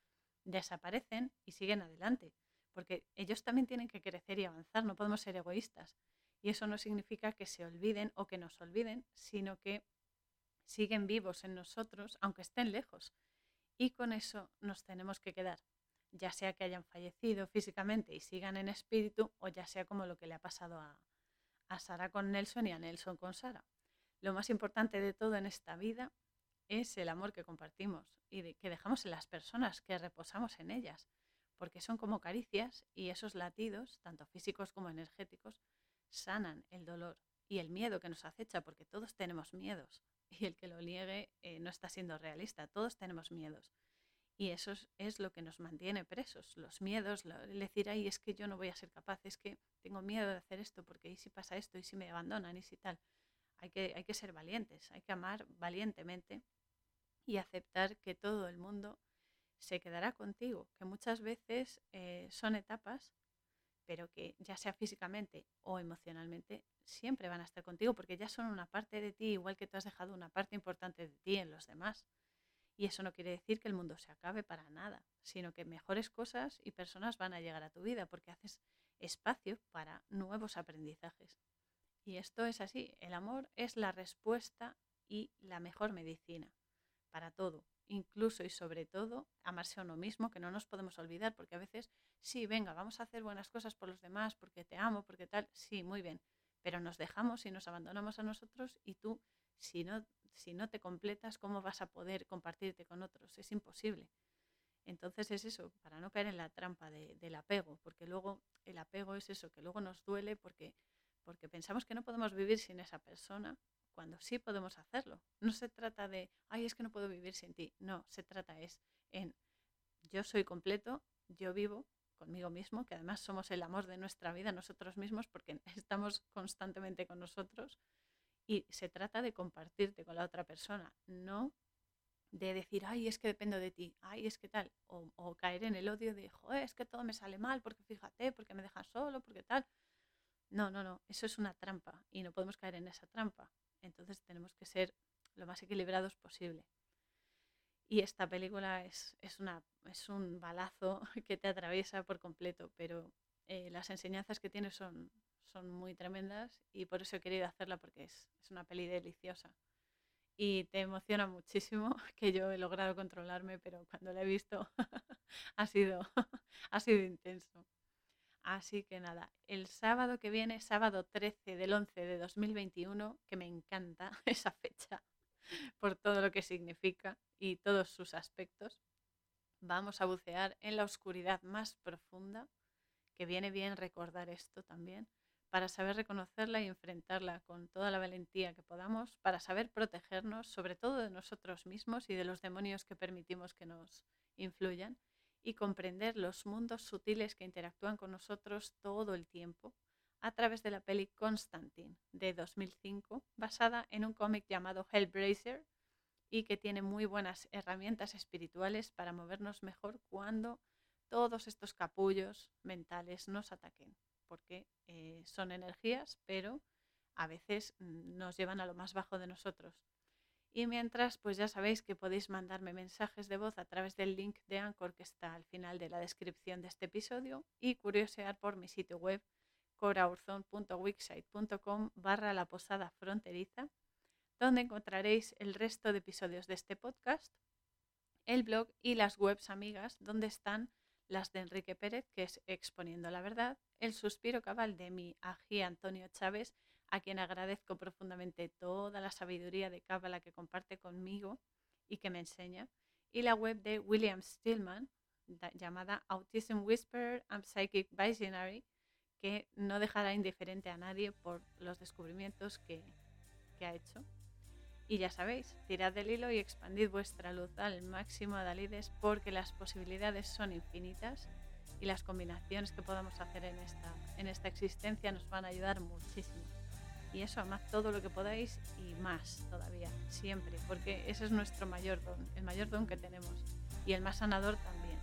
[SPEAKER 1] desaparecen y siguen adelante. Porque ellos también tienen que crecer y avanzar, no podemos ser egoístas. Y eso no significa que se olviden o que nos olviden, sino que siguen vivos en nosotros, aunque estén lejos. Y con eso nos tenemos que quedar ya sea que hayan fallecido físicamente y sigan en espíritu, o ya sea como lo que le ha pasado a, a Sara con Nelson y a Nelson con Sara. Lo más importante de todo en esta vida es el amor que compartimos y que dejamos en las personas, que reposamos en ellas, porque son como caricias y esos latidos, tanto físicos como energéticos, sanan el dolor y el miedo que nos acecha, porque todos tenemos miedos [LAUGHS] y el que lo niegue eh, no está siendo realista, todos tenemos miedos. Y eso es, lo que nos mantiene presos, los miedos, el decir, ay, es que yo no voy a ser capaz, es que tengo miedo de hacer esto, porque ¿y si pasa esto? ¿Y si me abandonan? ¿Y si tal? Hay que, hay que ser valientes, hay que amar valientemente y aceptar que todo el mundo se quedará contigo, que muchas veces eh, son etapas, pero que ya sea físicamente o emocionalmente, siempre van a estar contigo porque ya son una parte de ti, igual que tú has dejado una parte importante de ti en los demás. Y eso no quiere decir que el mundo se acabe para nada, sino que mejores cosas y personas van a llegar a tu vida porque haces espacio para nuevos aprendizajes. Y esto es así, el amor es la respuesta y la mejor medicina para todo, incluso y sobre todo amarse a uno mismo, que no nos podemos olvidar, porque a veces, sí, venga, vamos a hacer buenas cosas por los demás, porque te amo, porque tal, sí, muy bien, pero nos dejamos y nos abandonamos a nosotros y tú, si no, si no te completas, ¿cómo vas a poder compartirte con otros? Es imposible. Entonces es eso, para no caer en la trampa del apego, porque luego el apego es eso, que luego nos duele porque, porque pensamos que no podemos vivir sin esa persona cuando sí podemos hacerlo. No se trata de, ay, es que no puedo vivir sin ti. No, se trata es en, yo soy completo, yo vivo conmigo mismo, que además somos el amor de nuestra vida nosotros mismos porque [LAUGHS] estamos constantemente con nosotros. Y se trata de compartirte con la otra persona, no de decir, ay, es que dependo de ti, ay, es que tal, o, caer en el odio de, joder, es que todo me sale mal, porque fíjate, porque me dejas solo, porque tal. No, no, no, eso es una trampa y no podemos caer en esa trampa. Entonces tenemos que ser lo más equilibrados posible. Y esta película es, una, es un balazo [LAUGHS] que te atraviesa por completo, pero eh, las enseñanzas que tiene son, son muy tremendas y por eso he querido hacerla porque es, es una peli deliciosa y te emociona muchísimo, [LAUGHS] que yo he logrado controlarme, pero cuando la he visto [LAUGHS] ha, sido, ha sido intenso. Así que nada, el sábado que viene, sábado 13 del 11 de 2021, que me encanta [LAUGHS] esa fecha por todo lo que significa y todos sus aspectos, vamos a bucear en la oscuridad más profunda, que viene bien recordar esto también, para saber reconocerla y enfrentarla con toda la valentía que podamos, para saber protegernos sobre todo de nosotros mismos y de los demonios que permitimos que nos influyan y comprender los mundos sutiles que interactúan con nosotros todo el tiempo a través de la peli Constantine de 2005, basada en un cómic llamado Hellblazer y que tiene muy buenas herramientas espirituales para movernos mejor cuando todos estos capullos mentales nos ataquen porque eh, son energías, pero a veces mm, nos llevan a lo más bajo de nosotros. Y mientras, pues ya sabéis que podéis mandarme mensajes de voz a través del link de Anchor que está al final de la descripción de este episodio y curiosear por mi sitio web coraurzon.wixsite.com barra la posada fronteriza, donde encontraréis el resto de episodios de este podcast, el blog y las webs amigas donde están las de Enrique Pérez, que es Exponiendo la Verdad, El suspiro cabal de mi ají Antonio Chávez, a quien agradezco profundamente toda la sabiduría de cábala que comparte conmigo y que me enseña, y la web de William Stillman, llamada Autism Whisperer and Psychic Visionary, que no dejará indiferente a nadie por los descubrimientos que, que ha hecho. Y ya sabéis, tirad del hilo y expandid vuestra luz al máximo, Adalides, porque las posibilidades son infinitas y las combinaciones que podamos hacer en esta, en esta existencia nos van a ayudar muchísimo. Y eso, amad todo lo que podáis y más todavía, siempre, porque ese es nuestro mayor don, el mayor don que tenemos y el más sanador también.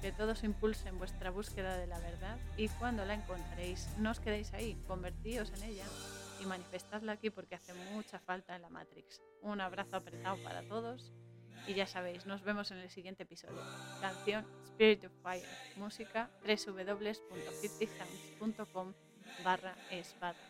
[SPEAKER 1] Que todos impulsen vuestra búsqueda de la verdad y cuando la encontréis, no os quedéis ahí, convertíos en ella y manifestadla aquí porque hace mucha falta en la Matrix. Un abrazo apretado para todos y ya sabéis, nos vemos en el siguiente episodio. Canción Spirit of Fire, música www.50sounds.com barra espada.